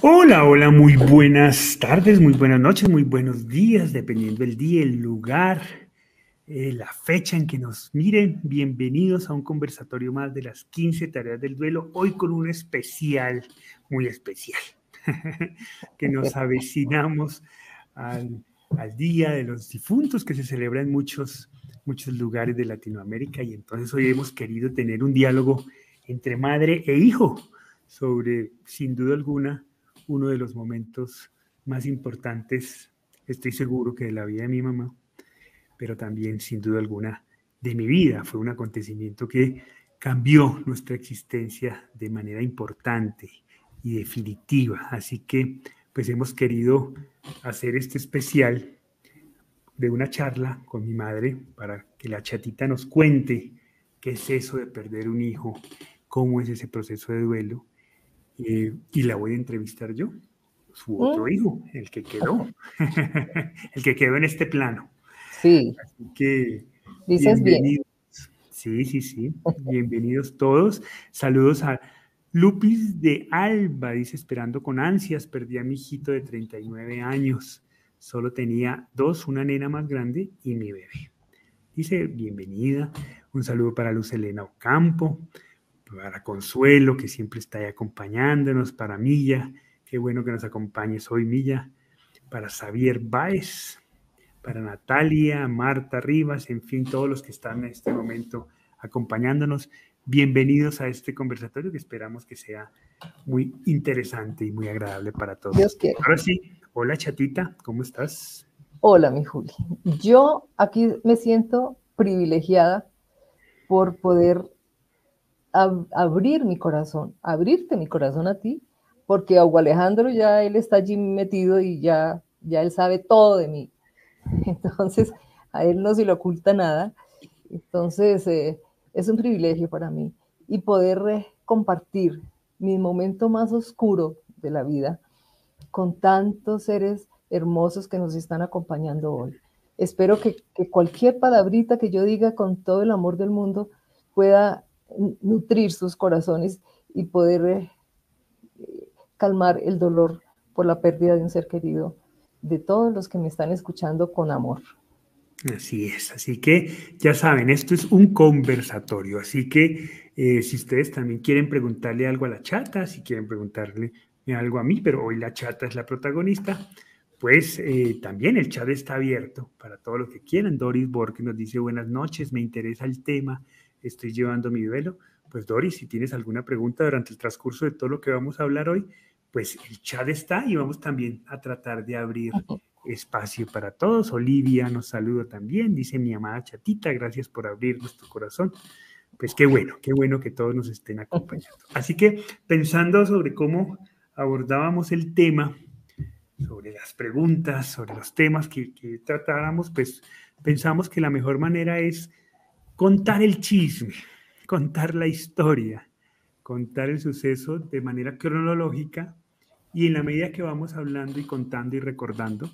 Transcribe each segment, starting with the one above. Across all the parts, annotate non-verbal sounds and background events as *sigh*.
Hola, hola, muy buenas tardes, muy buenas noches, muy buenos días, dependiendo del día, el lugar, eh, la fecha en que nos miren. Bienvenidos a un conversatorio más de las 15 tareas del duelo, hoy con un especial, muy especial, *laughs* que nos avecinamos al, al, Día de los Difuntos que se celebra en muchos, muchos lugares de Latinoamérica y entonces hoy hemos querido tener un diálogo entre madre e hijo sobre, sin duda alguna, uno de los momentos más importantes, estoy seguro que de la vida de mi mamá, pero también sin duda alguna de mi vida. Fue un acontecimiento que cambió nuestra existencia de manera importante y definitiva. Así que pues hemos querido hacer este especial de una charla con mi madre para que la chatita nos cuente qué es eso de perder un hijo, cómo es ese proceso de duelo eh, y la voy a entrevistar yo, su otro mm. hijo, el que quedó, *laughs* el que quedó en este plano. Sí. Así que, Dices bienvenidos. Sí, sí, sí. Bienvenidos todos. Saludos a Lupis de Alba, dice, esperando con ansias, perdí a mi hijito de 39 años. Solo tenía dos, una nena más grande y mi bebé. Dice, bienvenida. Un saludo para Luz Elena Ocampo para Consuelo, que siempre está ahí acompañándonos, para Milla, qué bueno que nos acompañes hoy, Milla, para Xavier Báez, para Natalia, Marta Rivas, en fin, todos los que están en este momento acompañándonos. Bienvenidos a este conversatorio que esperamos que sea muy interesante y muy agradable para todos. Dios quiera. Ahora sí, hola chatita, ¿cómo estás? Hola, mi Juli. Yo aquí me siento privilegiada por poder abrir mi corazón, abrirte mi corazón a ti, porque Hugo Alejandro ya él está allí metido y ya, ya él sabe todo de mí. *laughs* Entonces, a él no se le oculta nada. Entonces, eh, es un privilegio para mí y poder eh, compartir mi momento más oscuro de la vida con tantos seres hermosos que nos están acompañando hoy. Espero que, que cualquier palabrita que yo diga con todo el amor del mundo pueda nutrir sus corazones y poder eh, calmar el dolor por la pérdida de un ser querido de todos los que me están escuchando con amor. Así es, así que ya saben, esto es un conversatorio, así que eh, si ustedes también quieren preguntarle algo a la chata, si quieren preguntarle algo a mí, pero hoy la chata es la protagonista, pues eh, también el chat está abierto para todo lo que quieran. Doris Borges nos dice buenas noches, me interesa el tema, estoy llevando mi duelo. Pues Doris, si tienes alguna pregunta durante el transcurso de todo lo que vamos a hablar hoy, pues el chat está y vamos también a tratar de abrir *laughs* espacio para todos. Olivia nos saluda también, dice mi amada chatita, gracias por abrir nuestro corazón. Pues qué bueno, qué bueno que todos nos estén acompañando. Así que pensando sobre cómo abordábamos el tema, sobre las preguntas, sobre los temas que, que tratáramos, pues pensamos que la mejor manera es contar el chisme, contar la historia, contar el suceso de manera cronológica y en la medida que vamos hablando y contando y recordando,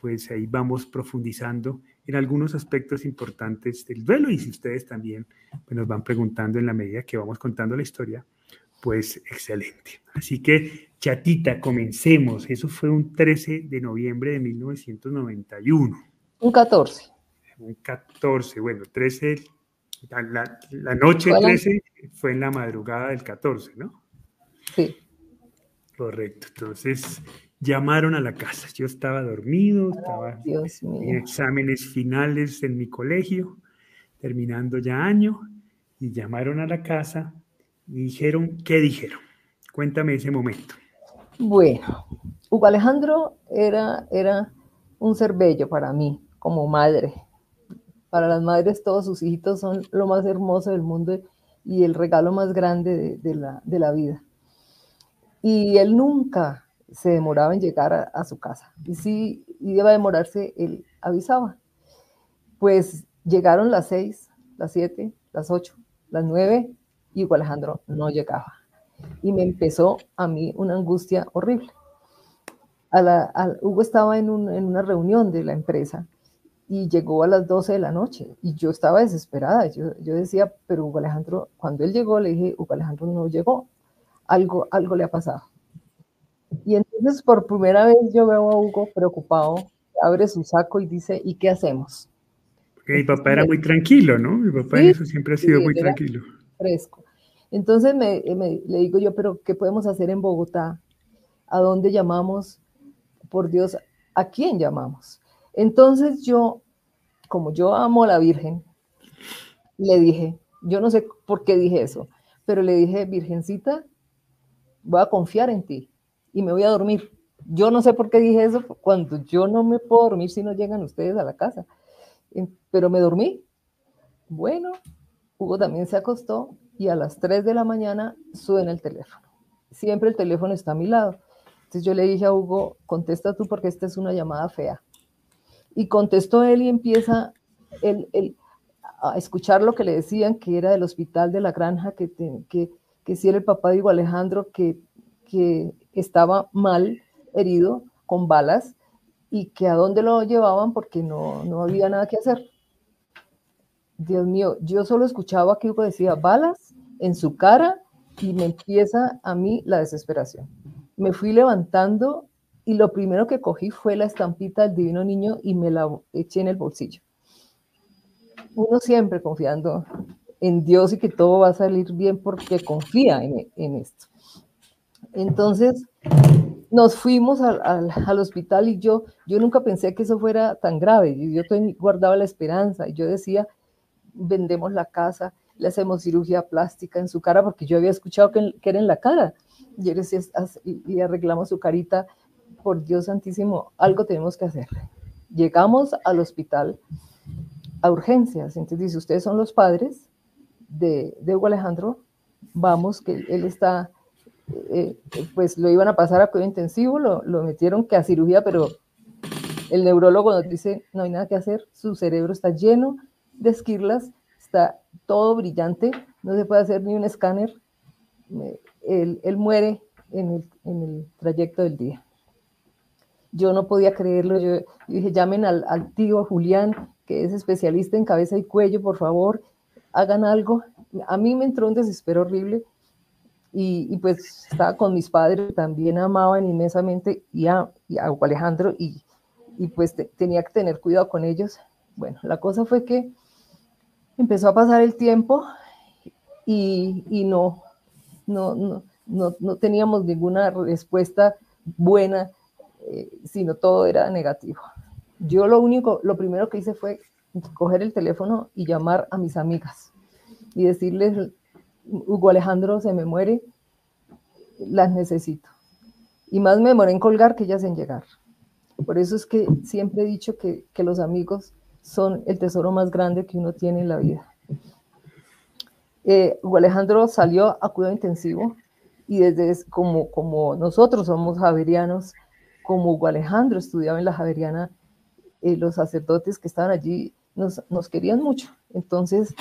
pues ahí vamos profundizando en algunos aspectos importantes del duelo y si ustedes también pues, nos van preguntando en la medida que vamos contando la historia, pues excelente. Así que, chatita, comencemos. Eso fue un 13 de noviembre de 1991. Un 14. Un 14, bueno, 13 la, noche 13 fue en la madrugada del 14, ¿no? Sí. Correcto. Entonces llamaron a la casa. Yo estaba dormido, estaba en exámenes finales en mi colegio, terminando ya año, y llamaron a la casa y dijeron, ¿qué dijeron? Cuéntame ese momento. Bueno, Hugo Alejandro era, era un ser bello para mí como madre para las madres todos sus hijitos son lo más hermoso del mundo y el regalo más grande de, la, vida. Y él nunca se demoraba en llegar a, su casa. Y si iba a demorarse, él avisaba. Pues llegaron las seis, las siete, las ocho, las nueve, y Alejandro no llegaba. Y me empezó a mí una angustia horrible. Hugo estaba en, una reunión de la empresa y llegó a las 12 de la noche y yo estaba desesperada. Yo, yo, decía, pero Hugo Alejandro, cuando él llegó, le dije, Hugo Alejandro no llegó, algo, algo le ha pasado. Y entonces por primera vez yo veo a Hugo preocupado, abre su saco y dice, ¿y qué hacemos? mi papá era muy tranquilo, ¿no? Mi papá eso siempre ha sido muy tranquilo. Fresco. Entonces me, le digo yo, pero ¿qué podemos hacer en Bogotá? ¿A dónde llamamos? Por Dios, ¿a quién llamamos? Entonces yo, como yo amo a la Virgen, le dije, yo no sé por qué dije eso, pero le dije, Virgencita, voy a confiar en ti y me voy a dormir. Yo no sé por qué dije eso cuando yo no me puedo dormir si no llegan ustedes a la casa, pero me dormí. Bueno, Hugo también se acostó y a las 3 de la mañana suena el teléfono. Siempre el teléfono está a mi lado. Entonces yo le dije a Hugo, contesta tú porque esta es una llamada fea. Y contestó él y empieza a escuchar lo que le decían, que era del hospital de la granja, que, que, que si era el papá de Hugo Alejandro, que, que estaba mal, herido, con balas, y que a dónde lo llevaban porque no, no había nada que hacer. Dios mío, yo solo escuchaba que Hugo decía balas en su cara y me empieza a mí la desesperación. Me fui levantando y lo primero que cogí fue la estampita del divino niño y me la eché en el bolsillo. Uno siempre confiando en Dios y que todo va a salir bien porque confía en, en esto. Entonces, nos fuimos al, al, hospital y yo, yo nunca pensé que eso fuera tan grave. Yo, yo guardaba la esperanza y yo decía, vendemos la casa, le hacemos cirugía plástica en su cara, porque yo había escuchado que, que era en la cara. Y y arreglamos su carita, por Dios santísimo, algo tenemos que hacer. Llegamos al hospital a urgencias. Entonces dice, ustedes son los padres de, de Hugo Alejandro, vamos, que él está eh, pues lo iban a pasar a cuidado intensivo, lo, lo, metieron que a cirugía, pero el neurólogo nos dice, no hay nada que hacer, su cerebro está lleno de esquirlas, está todo brillante, no se puede hacer ni un escáner, él, él muere en el, en el, trayecto del día. Yo no podía creerlo, yo, dije, llamen al, al tío Julián, que es especialista en cabeza y cuello, por favor, hagan algo. A mí me entró un desespero horrible y, pues estaba con mis padres, también amaban inmensamente y a, y a Alejandro y, y pues tenía que tener cuidado con ellos. Bueno, la cosa fue que empezó a pasar el tiempo y, y no, no, no, no, no, teníamos ninguna respuesta buena, eh, sino todo era negativo. Yo lo único, lo primero que hice fue coger el teléfono y llamar a mis amigas y decirles Hugo Alejandro se me muere, las necesito. Y más me demoré en colgar que ellas en llegar. Por eso es que siempre he dicho que, los amigos son el tesoro más grande que uno tiene en la vida. Eh, Hugo Alejandro salió a cuidado intensivo y desde como, como nosotros somos javerianos, como Hugo Alejandro estudiaba en la Javeriana, eh, los sacerdotes que estaban allí nos, querían mucho. Entonces,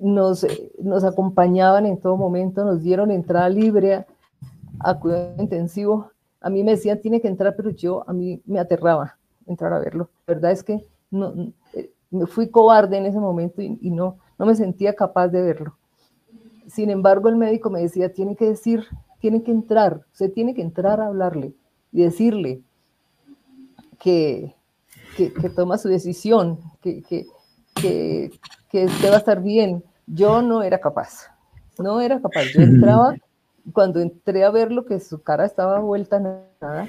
nos, nos acompañaban en todo momento, nos dieron entrada libre a, cuidado intensivo. A mí me decían, tiene que entrar, pero yo, a mí me aterraba entrar a verlo. La verdad es que no, eh, me fui cobarde en ese momento y, no, no me sentía capaz de verlo. Sin embargo, el médico me decía, tiene que decir, tiene que entrar, usted tiene que entrar a hablarle y decirle que, que, que toma su decisión, que, que, que, va a estar bien. Yo no era capaz, no era capaz. Yo *laughs* entraba, cuando entré a verlo, que su cara estaba vuelta a nada,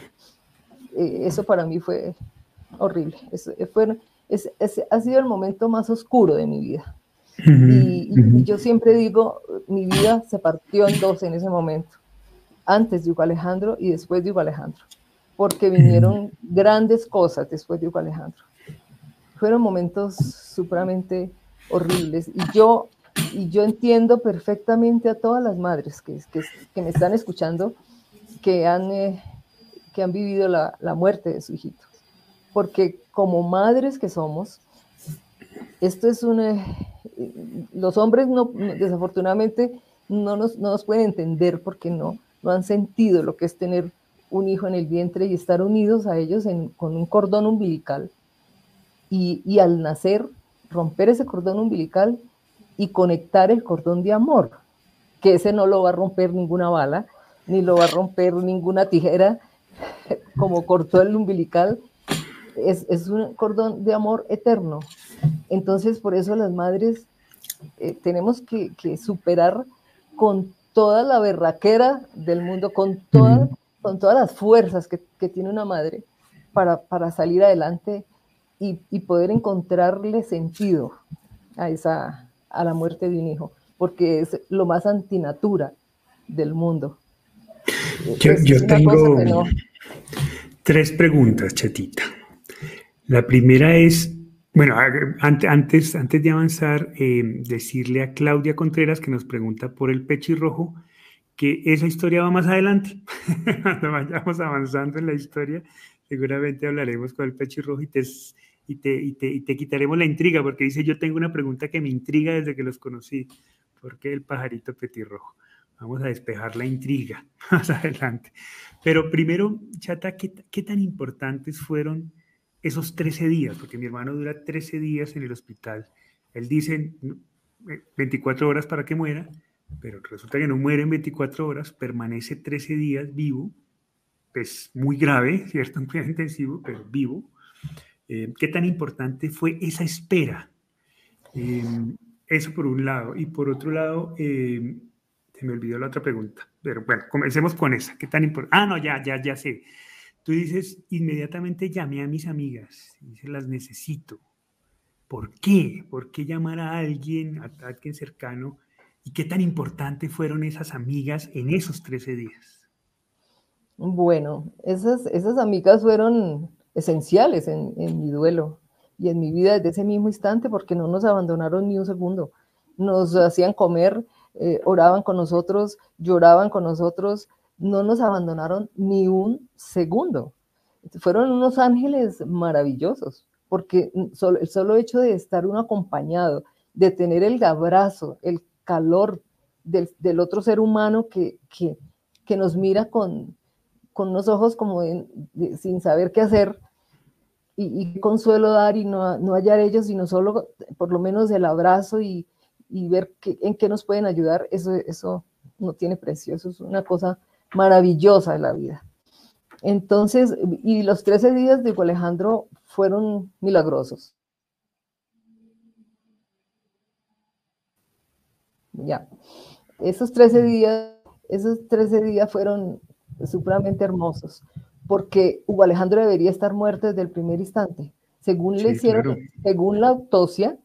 eh, eso para mí fue horrible. Eso, eh, fue, es, ha sido el momento más oscuro de mi vida. Y, y, yo siempre digo, mi vida se partió en dos en ese momento, antes de Hugo Alejandro y después de Hugo Alejandro, porque vinieron grandes cosas después de Hugo Alejandro. Fueron momentos supremamente horribles. Y yo, y yo entiendo perfectamente a todas las madres que, que, que me están escuchando, que han, eh, que han vivido la, la, muerte de su hijito. Porque como madres que somos, esto es una... Los hombres no, desafortunadamente no nos, no nos pueden entender porque no, no han sentido lo que es tener un hijo en el vientre y estar unidos a ellos con un cordón umbilical. Y, al nacer romper ese cordón umbilical y conectar el cordón de amor, que ese no lo va a romper ninguna bala, ni lo va a romper ninguna tijera, *laughs* como cortó el umbilical. Es, un cordón de amor eterno. Entonces, por eso las madres eh, tenemos que, superar con toda la berraquera del mundo, con, toda, con todas las fuerzas que, que tiene una madre para, para salir adelante y, y, poder encontrarle sentido a, esa, a la muerte de un hijo, porque es lo más antinatura del mundo. Yo, yo tengo tres preguntas, chatita. La primera es, bueno, antes, antes de avanzar, eh, decirle a Claudia Contreras que nos pregunta por el pechirrojo, que esa historia va más adelante. *laughs* Cuando vayamos avanzando en la historia, seguramente hablaremos con el pechirrojo y te, y te, y, te, y te quitaremos la intriga, porque dice, yo tengo una pregunta que me intriga desde que los conocí. ¿Por qué el pajarito petirrojo? Vamos a despejar la intriga *laughs* más adelante. Pero primero, Chata, ¿qué, qué tan importantes fueron esos 13 días? Porque mi hermano dura 13 días en el hospital. Él dice 24 horas para que muera, pero resulta que no muere en 24 horas, permanece 13 días vivo, es muy grave, *laughs* ¿cierto? Un cuidado intensivo, pero vivo. Eh, ¿Qué tan importante fue esa espera? Eh, eso por un lado. Y por otro lado, eh, se me olvidó la otra pregunta, pero bueno, comencemos con esa. ¿Qué tan importante? Ah, no, ya, ya, ya sé. Tú dices, inmediatamente llamé a mis amigas, y se las necesito. ¿Por qué? ¿Por qué llamar a alguien, a alguien cercano? ¿Y qué tan importante fueron esas amigas en esos 13 días? Bueno, esas, esas amigas fueron esenciales en, en mi duelo y en mi vida desde ese mismo instante porque no nos abandonaron ni un segundo. Nos hacían comer, eh, oraban con nosotros, lloraban con nosotros, no nos abandonaron ni un segundo. Fueron unos ángeles maravillosos, porque el solo hecho de estar uno acompañado, de tener el abrazo, el calor del, otro ser humano que, que, nos mira con, con unos ojos como sin saber qué hacer y, y consuelo dar y no, no hallar ellos, sino solo por lo menos el abrazo y, y ver en qué nos pueden ayudar, eso, eso no tiene precio, eso es una cosa maravillosa de la vida. Entonces, y los 13 días de Alejandro fueron milagrosos. Ya, esos 13 días, esos 13 días fueron supremamente hermosos, porque Hugo Alejandro debería estar muerto desde el primer instante. Según le hicieron, según la autopsia,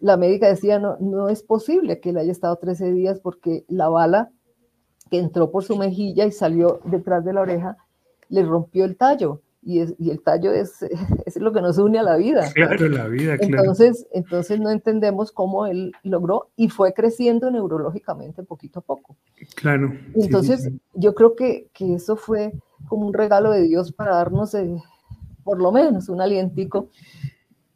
la médica decía, no, no es posible que él haya estado 13 días porque la bala que entró por su mejilla y salió detrás de la oreja, le rompió el tallo. Y, y el tallo es, *laughs* es, lo que nos une a la vida. Claro, la vida, claro. Entonces, entonces no entendemos cómo él logró y fue creciendo neurológicamente poquito a poco. Claro. Entonces, sí, sí, sí. yo creo que, que, eso fue como un regalo de Dios para darnos eh, por lo menos un alientico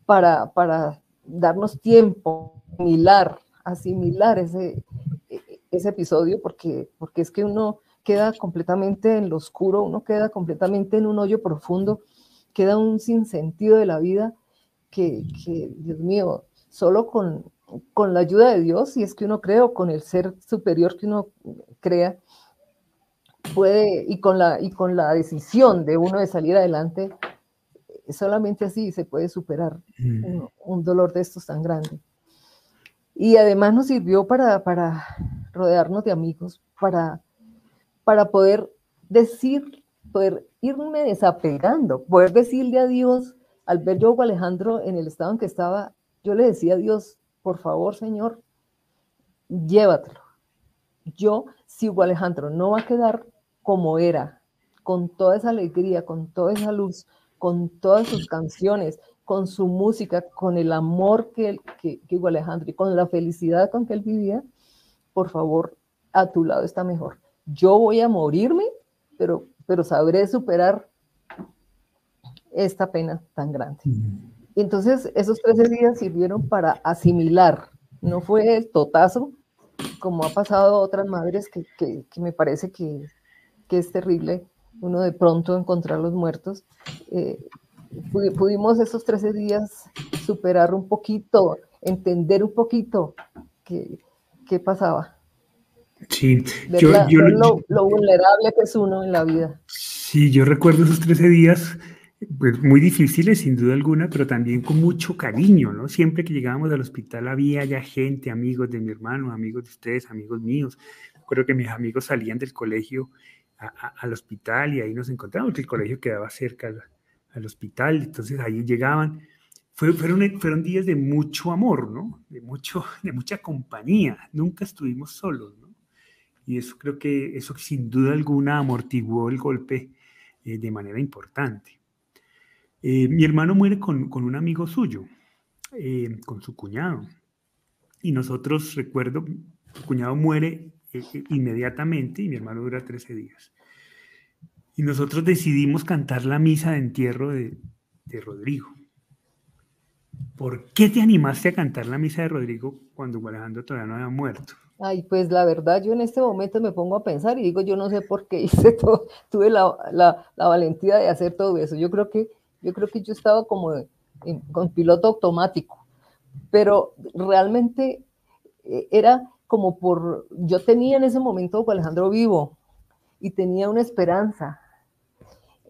para, para darnos tiempo, asimilar, asimilar ese, ese episodio, porque, porque es que uno queda completamente en lo oscuro, uno queda completamente en un hoyo profundo, queda un sinsentido de la vida que, que Dios mío, solo con, con la ayuda de Dios, si es que uno cree, o con el ser superior que uno crea, puede, y con la, y con la decisión de uno de salir adelante, solamente así se puede superar mm. un, un, dolor de estos tan grande. Y además nos sirvió para, para rodearnos de amigos, para, para poder decir, poder irme desapegando, poder decirle a Dios, al ver yo Alejandro en el estado en que estaba, yo le decía a Dios, por favor, Señor, llévatelo. Yo, si Hugo Alejandro no va a quedar como era, con toda esa alegría, con toda esa luz, con todas sus canciones, con su música, con el amor que, que, que Hugo Alejandro y con la felicidad con que él vivía, por favor, a tu lado está mejor. Yo voy a morirme, pero, pero sabré superar esta pena tan grande. Entonces esos 13 días sirvieron para asimilar, no fue el totazo, como ha pasado a otras madres, que, que, que me parece que, que es terrible uno de pronto encontrar los muertos. Eh, pudimos esos 13 días superar un poquito, entender un poquito qué, qué pasaba. Sí, yo, lo, vulnerable que es uno en la vida. Sí, yo recuerdo esos 13 días pues muy difíciles sin duda alguna, pero también con mucho cariño, ¿no? Siempre que llegábamos al hospital había ya gente, amigos de mi hermano, amigos de ustedes, amigos míos. Recuerdo que mis amigos salían del colegio al hospital y ahí nos encontramos, que el colegio quedaba cerca al, hospital, entonces ahí llegaban. fueron, fueron días de mucho amor, ¿no? De, mucho, *laughs* de mucha compañía, nunca estuvimos solos, ¿no? Y eso creo que eso sin duda alguna amortiguó el golpe eh, de manera importante. Eh, mi hermano muere con, un amigo suyo, eh, con su cuñado. Y nosotros, recuerdo, su cuñado muere eh, inmediatamente y mi hermano dura 13 días. Y nosotros decidimos cantar la misa de entierro de, de Rodrigo. ¿Por qué te animaste a cantar la misa de Rodrigo cuando Alejandro todavía no había muerto? Ay, pues la verdad, yo en este momento me pongo a pensar y digo, yo no sé por qué hice *laughs* todo, tuve la, la, valentía de hacer todo eso. Yo creo que yo creo que yo estaba como con piloto automático, pero realmente eh, era como por, yo tenía en ese momento a Alejandro vivo y tenía una esperanza.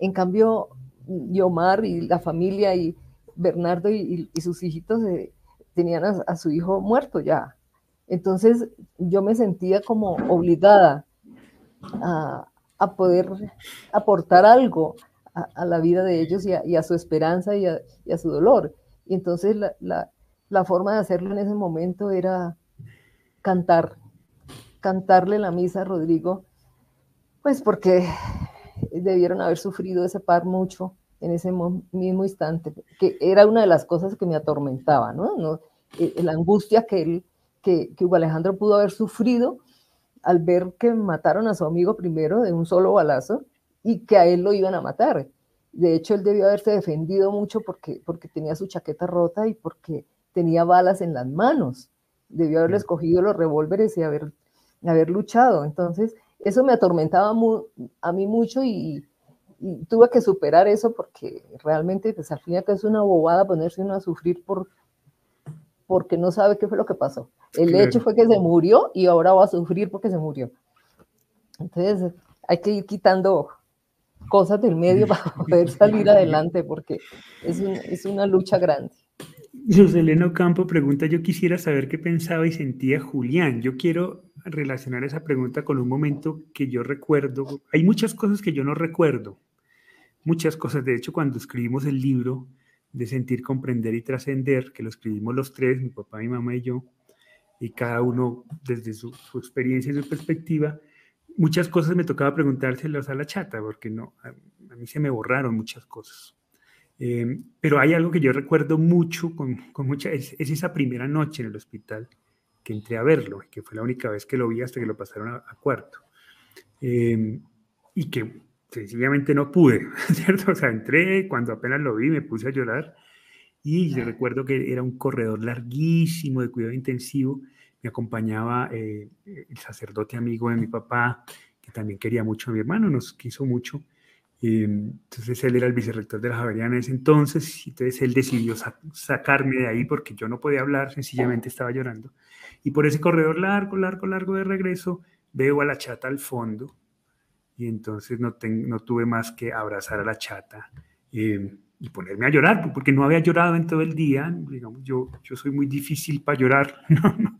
En cambio, Yomar y la familia y Bernardo y, sus hijitos eh, tenían a, su hijo muerto ya. Entonces yo me sentía como obligada a, a poder aportar algo a, la vida de ellos y a, su esperanza y a, su dolor. Y entonces la, forma de hacerlo en ese momento era cantar, cantarle la misa a Rodrigo, pues porque debieron haber sufrido ese par mucho en ese mismo instante, que era una de las cosas que me atormentaba, ¿no? Eh, la angustia que, él, que, que Hugo Alejandro pudo haber sufrido al ver que mataron a su amigo primero de un solo balazo y que a él lo iban a matar. De hecho, él debió haberse defendido mucho porque, porque tenía su chaqueta rota y porque tenía balas en las manos. Debió haberle escogido los revólveres y haber, haber luchado. Entonces, eso me atormentaba a mí mucho y, tuve que superar eso porque realmente, pues al fin y al cabo es una bobada ponerse uno a sufrir por, porque no sabe qué fue lo que pasó. El hecho fue que se murió y ahora va a sufrir porque se murió. Entonces, hay que ir quitando cosas del medio para poder salir adelante, porque es, es una lucha grande. *laughs* José Eleno Campo pregunta, yo quisiera saber qué pensaba y sentía Julián. Yo quiero relacionar esa pregunta con un momento que yo recuerdo. Hay muchas cosas que yo no recuerdo, muchas cosas. De hecho, cuando escribimos el libro de Sentir, Comprender y Trascender, que lo escribimos los tres, mi papá, mi mamá y yo, y cada uno desde su, su experiencia y su perspectiva, muchas cosas me tocaba preguntárselas a la chata, porque no, a, mí se me borraron muchas cosas. Eh, pero hay algo que yo recuerdo mucho, con, con mucha, es, esa primera noche en el hospital que entré a verlo, que fue la única vez que lo vi hasta que lo pasaron a, cuarto. Eh, y que sencillamente no pude, *laughs* ¿cierto? O sea, entré, cuando apenas lo vi me puse a llorar y yo recuerdo que era un corredor larguísimo de cuidado intensivo me acompañaba eh, el sacerdote amigo de mi papá, que también quería mucho a mi hermano, nos quiso mucho. Entonces él era el vicerrector de la Javeriana en ese entonces, entonces él decidió sacarme de ahí porque yo no podía hablar, sencillamente estaba llorando. Y por ese corredor largo, largo, largo de regreso, veo a la chata al fondo, y entonces no, no tuve más que abrazar a la chata eh, y ponerme a llorar, porque no había llorado en todo el día. Digamos, yo, yo soy muy difícil para llorar, *laughs* no,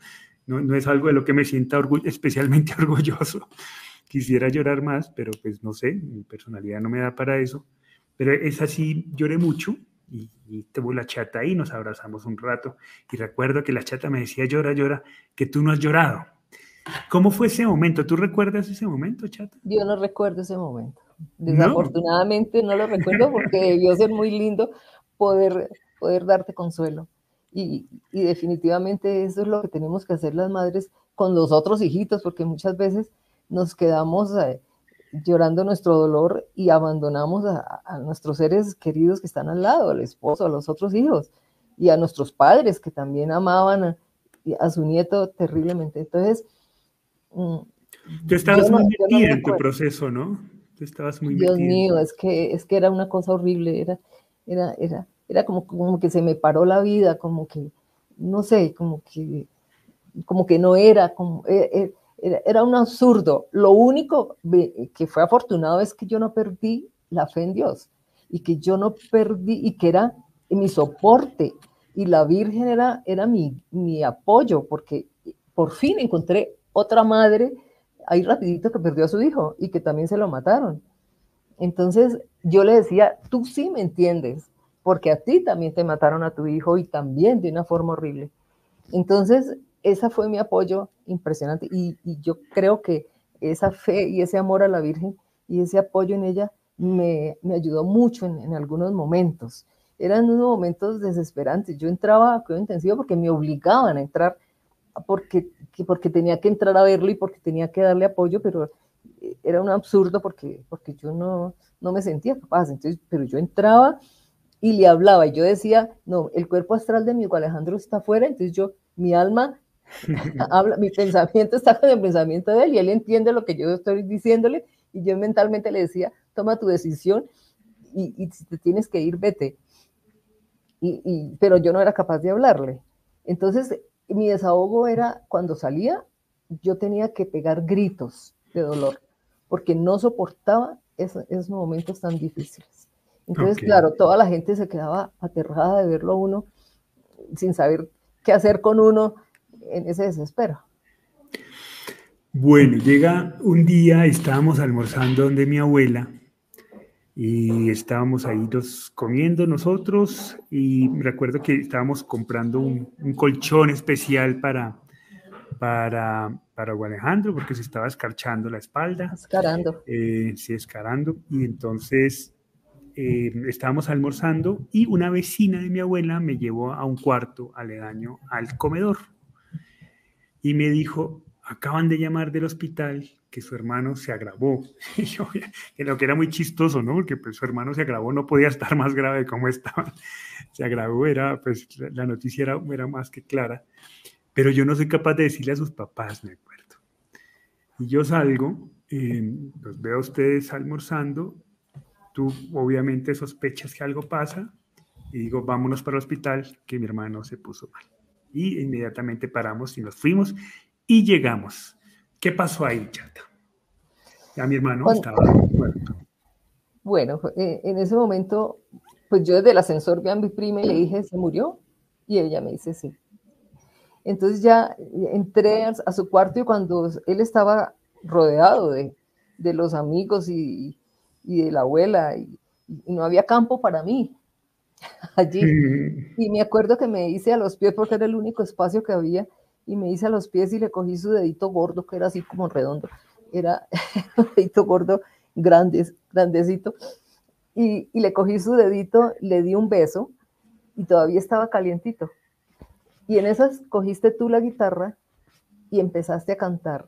no, no, es algo de lo que me sienta especialmente *laughs* orgulloso. Quisiera llorar más, pero pues no sé, mi personalidad no me da para eso. Pero es así, lloré mucho y, y tuve la chata ahí, nos abrazamos un rato y recuerdo que la chata me decía, llora, llora, que tú no has llorado. ¿Cómo fue ese momento? ¿Tú recuerdas ese momento, chata? Yo no recuerdo ese momento. Desafortunadamente no, lo recuerdo porque *laughs* debió ser muy lindo poder, poder darte consuelo. Y, definitivamente eso es lo que tenemos que hacer las madres con los otros hijitos, porque muchas veces nos quedamos eh, llorando nuestro dolor y abandonamos a, nuestros seres queridos que están al lado, al esposo, a los otros hijos, y a nuestros padres que también amaban a, su nieto terriblemente. Entonces, mm, Tú estabas muy metida en tu proceso, ¿no? Tú estabas muy Dios mío, es que, es que era una cosa horrible, era, era, era, era como, como que se me paró la vida, como que, no sé, como que, como que no era, como, eh, eh, era, un absurdo. Lo único que fue afortunado es que yo no perdí la fe en Dios y que yo no perdí y que era mi soporte y la Virgen era, era mi, mi apoyo porque por fin encontré otra madre ahí rapidito que perdió a su hijo y que también se lo mataron. Entonces yo le decía, tú sí me entiendes, porque a ti también te mataron a tu hijo y también de una forma horrible. Entonces, esa fue mi apoyo impresionante y, yo creo que esa fe y ese amor a la Virgen y ese apoyo en ella me, ayudó mucho en, algunos momentos. Eran unos momentos desesperantes. Yo entraba a cuidado intensivo porque me obligaban a entrar, porque, porque tenía que entrar a verlo y porque tenía que darle apoyo, pero era un absurdo porque, porque yo no, no me sentía capaz. Entonces, pero yo entraba y le hablaba y yo decía, no, el cuerpo astral de mi hijo Alejandro está afuera, entonces yo, mi alma *laughs* habla, mi pensamiento está con el pensamiento de él y él entiende lo que yo estoy diciéndole y yo mentalmente le decía, toma tu decisión y, si te tienes que ir, vete. Y, pero yo no era capaz de hablarle. Entonces, mi desahogo era cuando salía, yo tenía que pegar gritos de dolor, porque no soportaba esos momentos tan difíciles. Entonces, claro, toda la gente se quedaba aterrada de verlo uno sin saber qué hacer con uno en ese desespero. Bueno, llega un día, estábamos almorzando donde mi abuela y estábamos ahí dos comiendo nosotros y recuerdo que estábamos comprando un, colchón especial para, para, para Alejandro porque se estaba escarchando la espalda. Escarando. Eh, sí, escarando. Y entonces eh, estábamos almorzando y una vecina de mi abuela me llevó a un cuarto aledaño al comedor y me dijo, acaban de llamar del hospital que su hermano se agravó. *laughs* Y yo, lo que era muy chistoso, ¿no? Porque pues, su hermano se agravó, no podía *laughs* estar más grave de cómo estaba. Se agravó, era, pues la noticia era, era más que clara. Pero yo no soy capaz de decirle a sus papás, me acuerdo. Y yo salgo, eh, los veo a ustedes almorzando tú obviamente sospechas que algo pasa y digo, vámonos para el hospital, que mi hermano se puso mal. Y inmediatamente paramos y nos fuimos y llegamos. ¿Qué pasó ahí, chata? Ya mi hermano estaba muerto. Bueno, eh, en ese momento, pues yo desde el ascensor vi a mi prima y le dije, ¿se murió? Y ella me dice, sí. Entonces ya entré a su cuarto y cuando él estaba rodeado de, de los amigos y, y de la abuela, y, no había campo para mí *laughs* allí. Y me acuerdo que me hice a los pies porque era el único espacio que había, y me hice a los pies y le cogí su dedito gordo, que era así como redondo, era *laughs* un dedito gordo, grande, grandecito, y, y le cogí su dedito, le di un beso, y todavía estaba calientito. Y en esas cogiste tú la guitarra y empezaste a cantar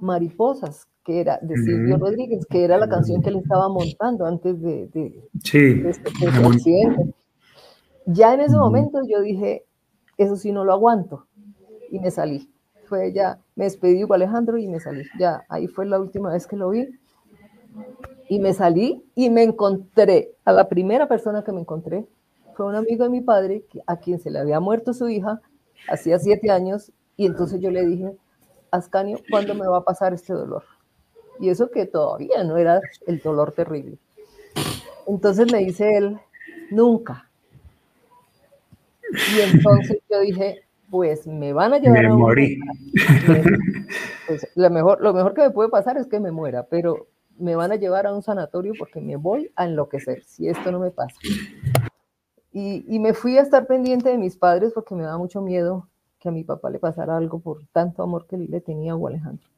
mariposas, que era de Silvio Rodríguez, que era la canción que le estaba montando antes de, de, sí. este, accidente. Ya en ese momento yo dije, eso sí no lo aguanto, y me salí. Fue ya, me despedí con Alejandro y me salí. Ya, ahí fue la última vez que lo vi. Y me salí y me encontré, a la primera persona que me encontré fue un amigo de mi padre, a quien se le había muerto su hija, hacía siete años, y entonces yo le dije, Ascanio, ¿cuándo me va a pasar este dolor? Y eso que todavía no era el dolor terrible. Entonces me dice él, nunca. Y entonces yo dije, pues me van a llevar a un... Pues, lo, mejor, lo mejor que me puede pasar es que me muera, pero me van a llevar a un sanatorio porque me voy a enloquecer si esto no me pasa. Y, y, me fui a estar pendiente de mis padres porque me da mucho miedo que a mi papá le pasara algo por tanto amor que le tenía a Alejandro.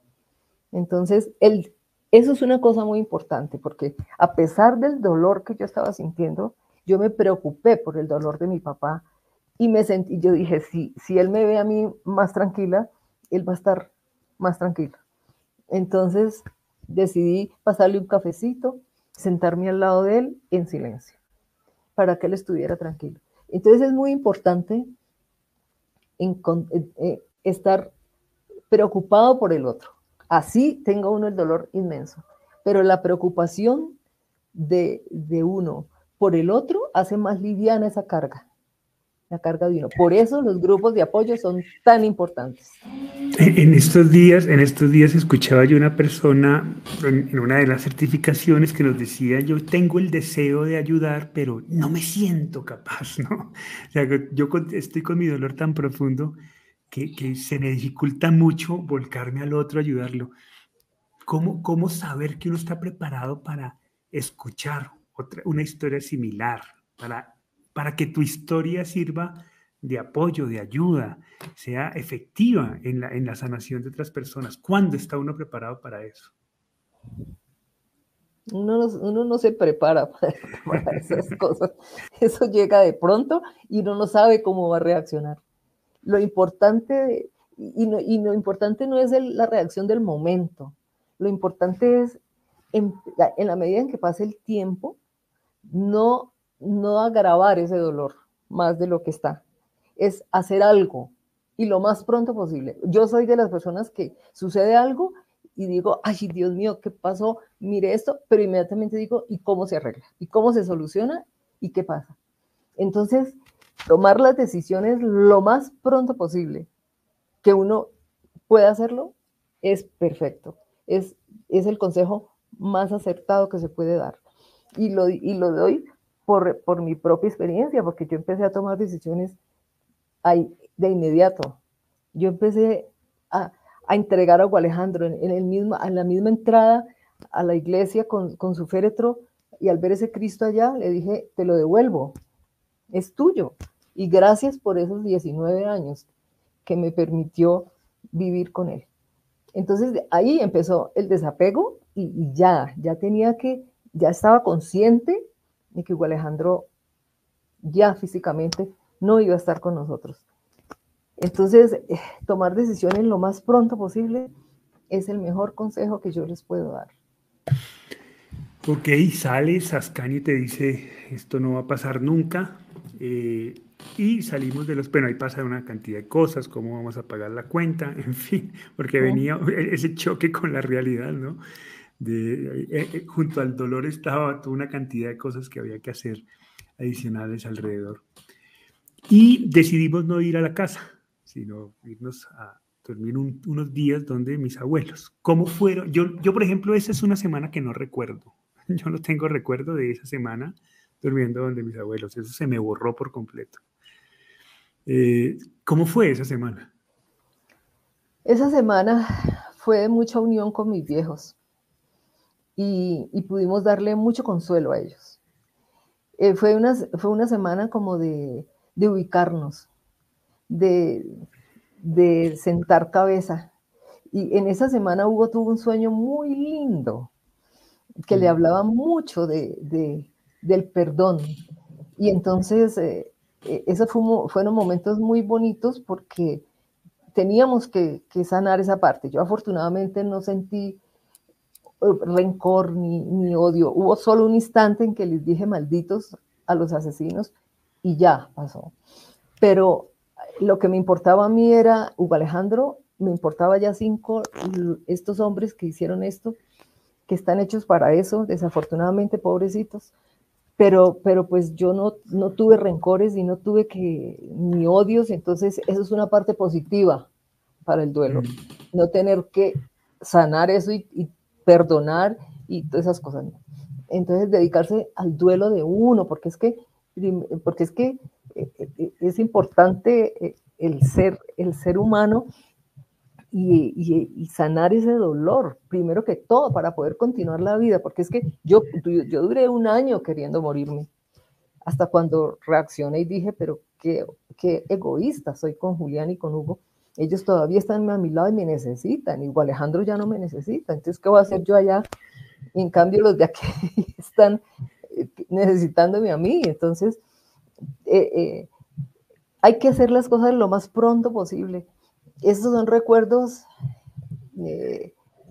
Entonces, el, eso es una cosa muy importante, porque a pesar del dolor que yo estaba sintiendo, yo me preocupé por el dolor de mi papá y me sentí, yo dije, si, si él me ve a mí más tranquila, él va a estar más tranquilo. Entonces decidí pasarle un cafecito, sentarme al lado de él en silencio, para que él estuviera tranquilo. Entonces es muy importante en, eh, estar preocupado por el otro. Así tenga uno el dolor inmenso. Pero la preocupación de, uno por el otro hace más liviana esa carga. La carga de uno. Por eso los grupos de apoyo son tan importantes. En estos días, en estos días escuchaba yo una persona en una de las certificaciones que nos decía, yo tengo el deseo de ayudar, pero no me siento capaz, *laughs* ¿no? O sea, yo estoy con mi dolor tan profundo que, que se me dificulta mucho volcarme al otro, ayudarlo. ¿Cómo, ¿Cómo saber que uno está preparado para escuchar otra, una historia similar, para para que tu historia sirva de apoyo, de ayuda, sea efectiva en la, en la sanación de otras personas. ¿Cuándo está uno preparado para eso? Uno no, se prepara *laughs* para, esas cosas. Eso llega de pronto y uno no sabe cómo va a reaccionar. Lo importante, y, lo importante no es la reacción del momento, lo importante es, en, en la medida en que pase el tiempo, no no agravar ese dolor más de lo que está, es hacer algo y lo más pronto posible. Yo soy de las personas que sucede algo y digo, ay Dios mío, ¿qué pasó? Mire esto, pero inmediatamente digo, ¿y cómo se arregla? ¿Y cómo se soluciona? ¿Y qué pasa? Entonces, tomar las decisiones lo más pronto posible que uno pueda hacerlo es perfecto. Es, es el consejo más acertado que se puede dar. Y lo, y lo doy por, por mi propia experiencia, porque yo empecé a tomar decisiones ahí, de inmediato. Yo empecé a, a entregar a Alejandro en, el mismo, en la misma entrada a la iglesia con, con su féretro y al ver ese Cristo allá le dije, te lo devuelvo, es tuyo. Y gracias por esos 19 años que me permitió vivir con él. Entonces ahí empezó el desapego y, y, ya, ya tenía que, ya estaba consciente y que Hugo Alejandro ya físicamente no iba a estar con nosotros. Entonces, eh, tomar decisiones lo más pronto posible es el mejor consejo que yo les puedo dar. Ok, sale Sascani y te dice, esto no va a pasar nunca. Eh, y salimos de los, bueno, ahí pasa una cantidad de cosas, cómo vamos a pagar la cuenta, *laughs* en fin, porque venía *laughs* ese choque con la realidad, ¿no? Eh, eh, junto al dolor estaba toda una cantidad de cosas que había que hacer adicionales alrededor. Y decidimos no ir a la casa, sino irnos a dormir unos días donde mis abuelos. ¿Cómo fueron? Yo, yo, por ejemplo, esa es una semana que no recuerdo. *laughs* Yo no tengo recuerdo de esa semana durmiendo donde mis abuelos. Eso se me borró por completo. Eh, ¿Cómo fue esa semana? Esa semana fue de mucha unión con mis viejos y, pudimos darle mucho consuelo a ellos. Eh, fue, una, fue una semana como de, ubicarnos, de, sentar cabeza. Y en esa semana Hugo tuvo un sueño muy lindo, que le hablaba mucho de, del perdón. Y entonces, eh, eh, esos fueron momentos muy bonitos porque teníamos que, que, sanar esa parte. Yo afortunadamente no sentí rencor ni, odio. Hubo solo un instante en que les dije malditos a los asesinos y ya pasó. Pero lo que me importaba a mí era Hugo Alejandro, me importaba ya cinco, estos hombres que hicieron esto, que están hechos para eso, desafortunadamente pobrecitos. Pero, pero pues yo no, no tuve rencores y no tuve que, ni odios, entonces eso es una parte positiva para el duelo, mm. no tener que sanar eso y, y perdonar y todas esas cosas. Entonces, dedicarse al duelo de uno, porque es que, porque es, que eh, eh, es importante eh, el ser, el ser humano y, sanar ese dolor, primero que todo, para poder continuar la vida, porque es que yo, yo duré un año queriendo morirme, hasta cuando reaccioné y dije, pero qué, qué egoísta soy con Julián y con Hugo, ellos todavía están a mi lado y me necesitan. Igual Alejandro ya no me necesita. Entonces, ¿qué voy a hacer yo allá? Y en cambio, los de aquí *laughs* están eh, necesitándome a mí. Entonces, eh, eh, hay que hacer las cosas lo más pronto posible. Estos son recuerdos,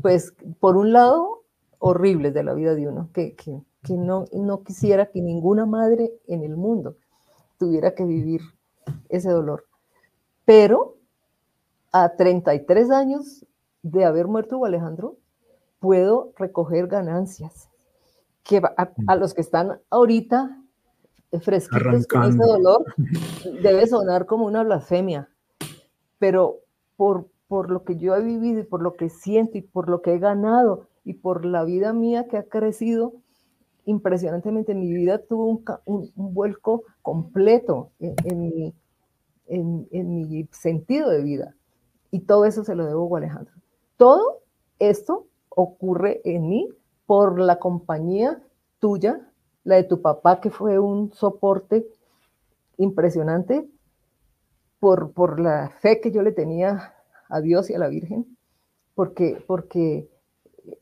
pues, por un lado, horribles de la vida de uno, que, que, que no, no quisiera que ninguna madre en el mundo tuviera que vivir ese dolor. Pero a 33 años de haber muerto Alejandro, puedo recoger ganancias que a, mm. los que están ahorita fresquitos con ese dolor, *laughs* debe sonar como una blasfemia, pero por, por lo que yo he vivido y por lo que siento y por lo que he ganado y por la vida mía que ha crecido impresionantemente, mi vida tuvo un, vuelco completo en, mi, en, mi sentido de vida. Y todo eso se lo debo a Alejandro. Todo esto ocurre en mí por la compañía tuya, la de tu papá, que fue un soporte impresionante, por, por la fe que yo le tenía a Dios y a la Virgen, porque, porque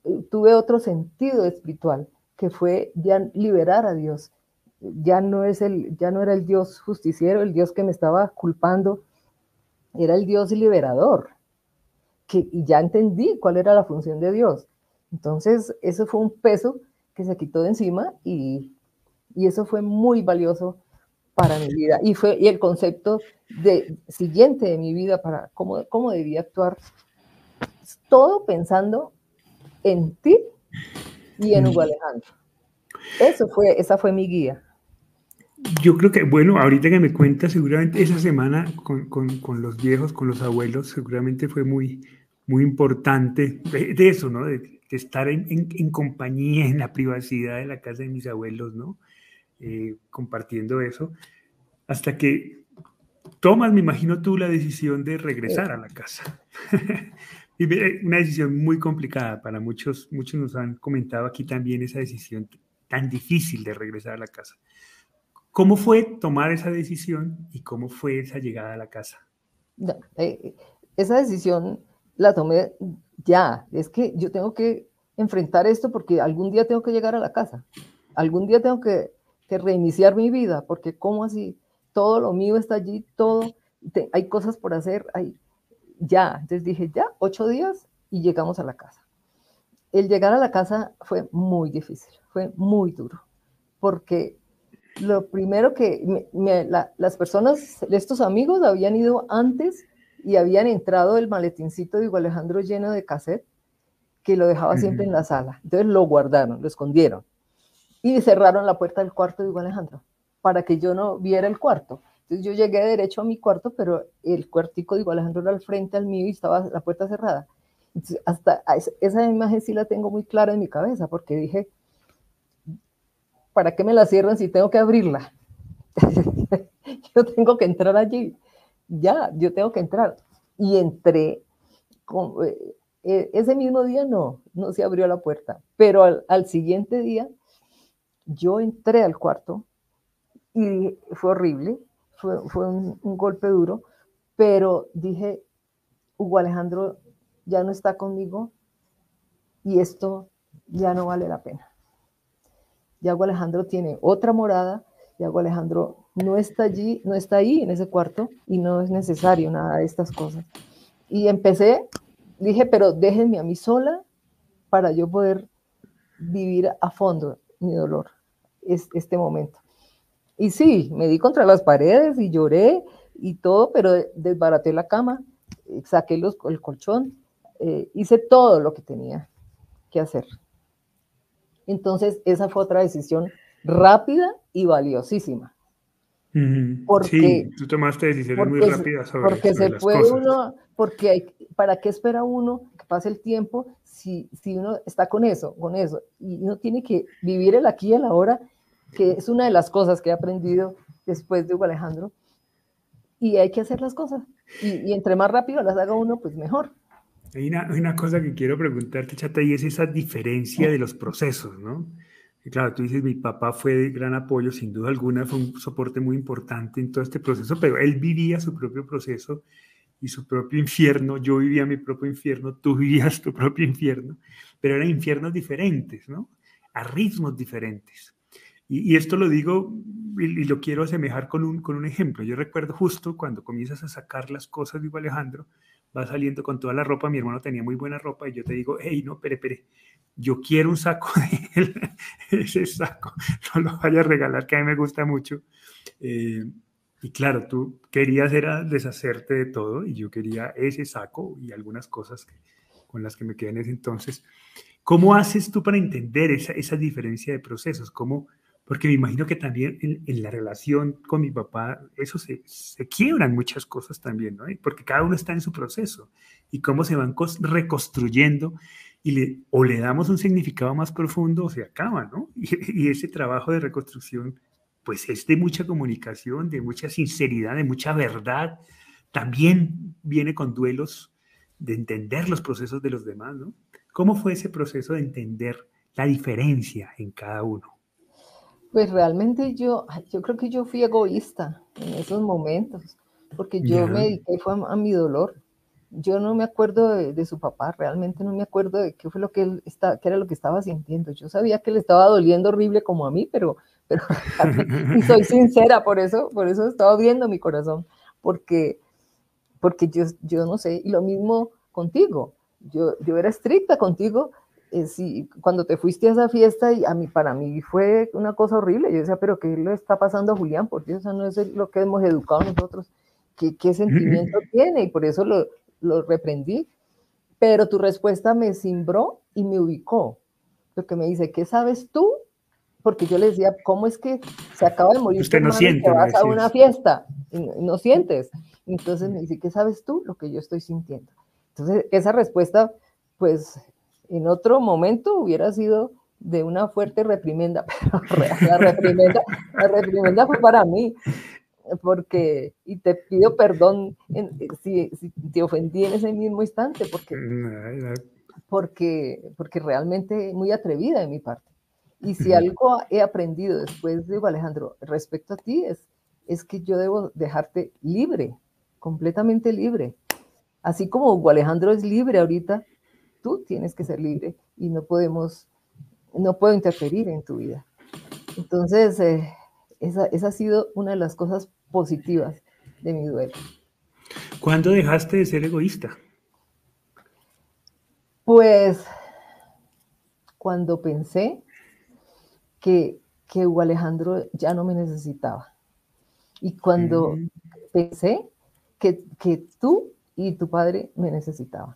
eh, tuve otro sentido espiritual, que fue ya liberar a Dios. Ya no, es el, ya no era el Dios justiciero, el Dios que me estaba culpando, era el Dios liberador. Que, y ya entendí cuál era la función de Dios. Entonces, eso fue un peso que se quitó de encima y, y eso fue muy valioso para mi vida. Y fue y el concepto de, siguiente de mi vida para cómo, cómo debía actuar. Todo pensando en ti y en Hugo Alejandro. Eso fue, esa fue mi guía. Yo creo que, bueno, ahorita que me cuenta, seguramente esa semana con, con, con los viejos, con los abuelos, seguramente fue muy, muy importante de, eso, ¿no? De, estar en, en, compañía, en la privacidad de la casa de mis abuelos, ¿no? Eh, compartiendo eso, hasta que tomas, me imagino tú, la decisión de regresar a la casa. *laughs* una decisión muy complicada para muchos, muchos nos han comentado aquí también esa decisión tan difícil de regresar a la casa. ¿Cómo fue tomar esa decisión y cómo fue esa llegada a la casa? Eh, esa decisión la tomé ya. Es que yo tengo que enfrentar esto porque algún día tengo que llegar a la casa. Algún día tengo que, reiniciar mi vida porque ¿cómo así? Todo lo mío está allí, todo. hay cosas por hacer, hay, ya. Entonces dije, ya, ocho días y llegamos a la casa. El llegar a la casa fue muy difícil, fue muy duro, porque lo primero que las personas, estos amigos habían ido antes y habían entrado el maletincito de Hugo Alejandro lleno de cassette, que lo dejaba siempre en la sala. Entonces lo guardaron, lo escondieron y cerraron la puerta del cuarto de Hugo Alejandro para que yo no viera el cuarto. Entonces yo llegué derecho a mi cuarto, pero el cuartico de Alejandro era al frente al mío y estaba la puerta cerrada. Entonces, hasta esa imagen sí la tengo muy clara en mi cabeza, porque dije, ¿para qué me la cierran si tengo que abrirla? *laughs* yo tengo que entrar allí. Ya, yo tengo que entrar. Y entré. Con, eh, eh, ese mismo día no, no se abrió la puerta, pero al, al siguiente día yo entré al cuarto y fue horrible fue, un, golpe duro, pero dije, Hugo Alejandro ya no está conmigo y esto ya no vale la pena. Ya Hugo Alejandro tiene otra morada, ya Hugo Alejandro no está allí, no está ahí en ese cuarto y no es necesario nada de estas cosas. Y empecé, dije, pero déjenme a mí sola para yo poder vivir a fondo mi dolor, es, este momento. Y sí, me di contra las paredes y lloré y todo, pero desbaraté la cama, saqué los, el colchón, eh, hice todo lo que tenía que hacer. Entonces, esa fue otra decisión rápida y valiosísima. Porque, sí, tú tomaste decisiones muy rápidas sobre, porque se puede uno, porque hay, para qué espera uno que pase el tiempo si, si uno está con eso, con eso, y uno tiene que vivir el aquí y el ahora que es una de las cosas que he aprendido después de Hugo Alejandro. Y hay que hacer las cosas. Y, entre más rápido las haga uno, pues mejor. Hay una, cosa que quiero preguntarte, Chata, y es esa diferencia de los procesos, ¿no? claro, tú dices, mi papá fue de gran apoyo, sin duda alguna, fue un soporte muy importante en todo este proceso, pero él vivía su propio proceso y su propio infierno, yo vivía mi propio infierno, tú vivías tu propio infierno, pero eran infiernos diferentes, ¿no? A ritmos diferentes. Y, esto lo digo y, lo quiero asemejar con un, con un ejemplo. Yo recuerdo justo cuando comienzas a sacar las cosas, digo Alejandro, va saliendo con toda la ropa, mi hermano tenía muy buena ropa y yo te digo, hey, no, pere, pere, yo quiero un saco *laughs* de él, ese saco, no lo vaya a regalar, que a mí me gusta mucho. Eh, y claro, tú querías era deshacerte de todo y yo quería ese saco y algunas cosas con las que me quedé en ese entonces. ¿Cómo haces tú para entender esa, esa diferencia de procesos? ¿Cómo, porque me imagino que también en, la relación con mi papá, eso se, se, quiebran muchas cosas también, ¿no? Porque cada uno está en su proceso y cómo se van reconstruyendo y le, o le damos un significado más profundo o se acaba, ¿no? *laughs* Y, y ese trabajo de reconstrucción, pues es de mucha comunicación, de mucha sinceridad, de mucha verdad. También viene con duelos de entender los procesos de los demás, ¿no? ¿Cómo fue ese proceso de entender la diferencia en cada uno? Pues realmente yo, yo creo que yo fui egoísta en esos momentos, porque yo me dediqué fue a, mi dolor. Yo no me acuerdo de, su papá, realmente no me acuerdo de qué fue lo que él está, qué era lo que estaba sintiendo. Yo sabía que le estaba doliendo horrible como a mí, pero, pero *laughs* y soy sincera, por eso, por eso estaba viendo mi corazón, porque, porque yo, yo no sé, y lo mismo contigo. Yo, yo era estricta contigo eh, cuando te fuiste a esa fiesta, y a mí, para mí fue una cosa horrible. Yo decía, pero ¿qué le está pasando a Julián? Porque eso no es lo que hemos educado nosotros. ¿Qué, qué sentimiento *laughs* tiene? Y por eso lo, lo reprendí. Pero tu respuesta me cimbró y me ubicó. Lo que me dice, ¿qué sabes tú? Porque yo le decía, ¿cómo es que se acaba de morir Usted no siente, que vas a una fiesta y no, sientes? Entonces me dice, ¿qué sabes tú? Lo que yo estoy sintiendo. Entonces, esa respuesta, pues en otro momento hubiera sido de una fuerte reprimenda, *laughs* pero la reprimenda, la reprimenda fue para mí, porque, y te pido perdón si, si, te ofendí en ese mismo instante, porque, porque, porque realmente muy atrevida de mi parte. Y si algo he aprendido después, digo Alejandro, respecto a ti, es, es que yo debo dejarte libre, completamente libre. Así como Hugo Alejandro es libre ahorita, tú tienes que ser libre y no podemos, no puedo interferir en tu vida. Entonces, eh, esa, esa, ha sido una de las cosas positivas de mi duelo. ¿Cuándo dejaste de ser egoísta? Pues cuando pensé que, que Hugo Alejandro ya no me necesitaba. Y cuando mm. pensé que, que tú y tu padre me necesitaban.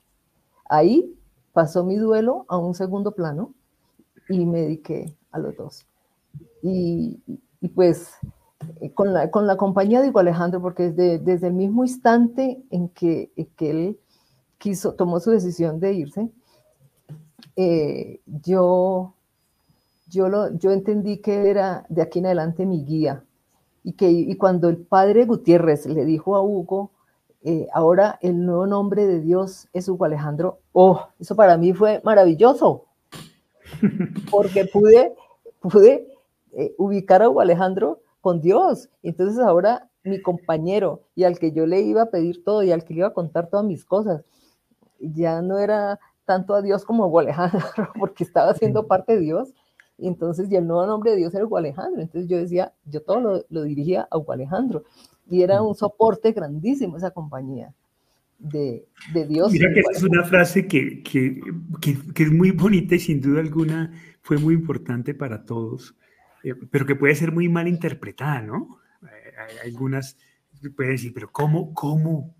Ahí pasó mi duelo a un segundo plano y me dediqué a los dos. Y, pues eh, con la, con la compañía digo Alejandro, porque desde, desde el mismo instante en que, que él quiso, tomó su decisión de irse, eh, yo, yo, lo, yo entendí que era de aquí en adelante mi guía. Y que y cuando el padre Gutiérrez le dijo a Hugo, eh, ahora el nuevo nombre de Dios es Hugo Alejandro. Oh, eso para mí fue maravilloso, *laughs* porque pude, pude eh, ubicar a Hugo Alejandro con Dios. Entonces ahora mi compañero y al que yo le iba a pedir todo y al que le iba a contar todas mis cosas, ya no era tanto a Dios como Hugo Alejandro, *laughs* porque estaba siendo parte de Dios. Y entonces, y el nuevo nombre de Dios era Hugo Alejandro. Entonces yo decía, yo todo lo, lo dirigía a Hugo Alejandro y era un soporte grandísimo esa compañía de, de Dios. Mira que es una frase que, que, que, es muy bonita y sin duda alguna fue muy importante para todos, eh, pero que puede ser muy mal interpretada, ¿no? Hay algunas pueden decir, pero ¿cómo, cómo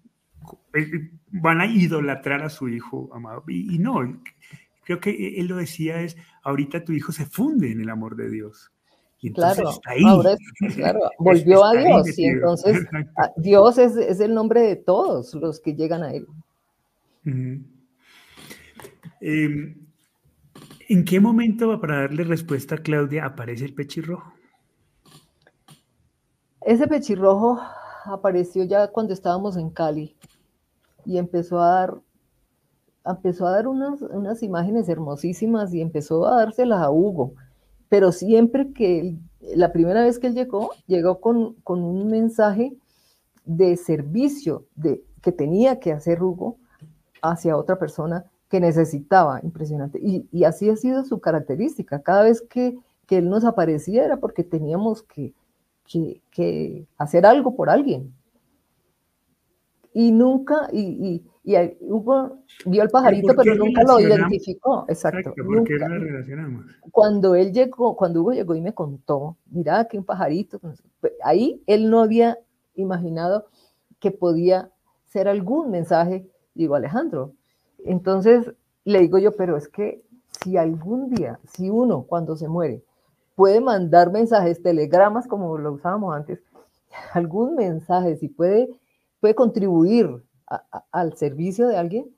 eh, van a idolatrar a su hijo amado? Y, y no, creo que él lo decía es, ahorita tu hijo se funde en el amor de Dios claro, ahora claro, *laughs* volvió a Dios y entonces Dios es, el nombre de todos los que llegan a Él. Em, ¿En qué momento, para darle respuesta a Claudia, aparece el pechirrojo? Ese pechirrojo apareció ya cuando estábamos en Cali y empezó a dar, empezó a dar unas, unas imágenes hermosísimas y empezó a dárselas a Hugo pero siempre que la primera vez que él llegó, llegó con, un mensaje de servicio de, que tenía que hacer Hugo hacia otra persona que necesitaba, impresionante. Y, así ha sido su característica. Cada vez que, él nos aparecía era porque teníamos que, que hacer algo por alguien. Y nunca, y Hugo vio al pajarito, pero, nunca lo identificó. Exacto. Cuando él llegó, cuando Hugo llegó y me contó, mira que un pajarito, pues, ahí él no había imaginado que podía ser algún mensaje, digo Alejandro. Entonces le digo yo, pero es que si algún día, si uno cuando se muere puede mandar mensajes, telegramas, como lo usábamos antes, algún mensaje, si puede, puede contribuir al servicio de alguien,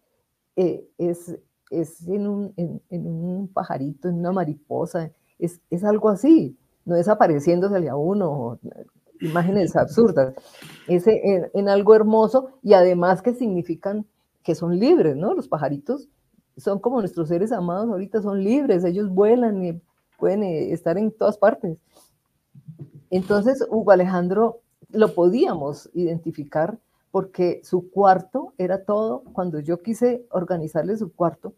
eh, es, es en un, en, un, pajarito, en una mariposa, es, es, algo así, no es apareciéndosele a uno, imágenes absurdas, es en, en, algo hermoso y además que significan que son libres, ¿no? Los pajaritos son como nuestros seres amados ahorita, son libres, ellos vuelan y pueden eh, estar en todas partes. Entonces, Hugo Alejandro lo podíamos identificar porque su cuarto era todo, cuando yo quise organizarle su cuarto,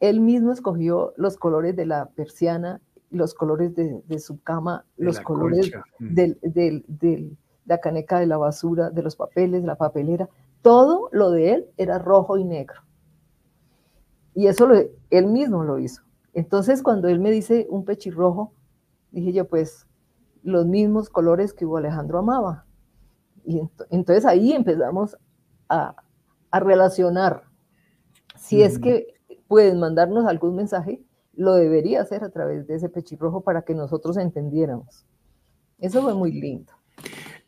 él mismo escogió los colores de la persiana, los colores de, su cama, los colores mm. de la caneca de la basura, de los papeles, de la papelera. Todo lo de él era rojo y negro. Y eso él mismo lo hizo. Entonces, cuando él me dice un pechirrojo, dije yo, pues los mismos colores que Hugo Alejandro amaba. Y entonces ahí empezamos a, relacionar. Si es que pueden mandarnos algún mensaje, lo debería hacer a través de ese pechirrojo para que nosotros entendiéramos. Eso fue muy lindo.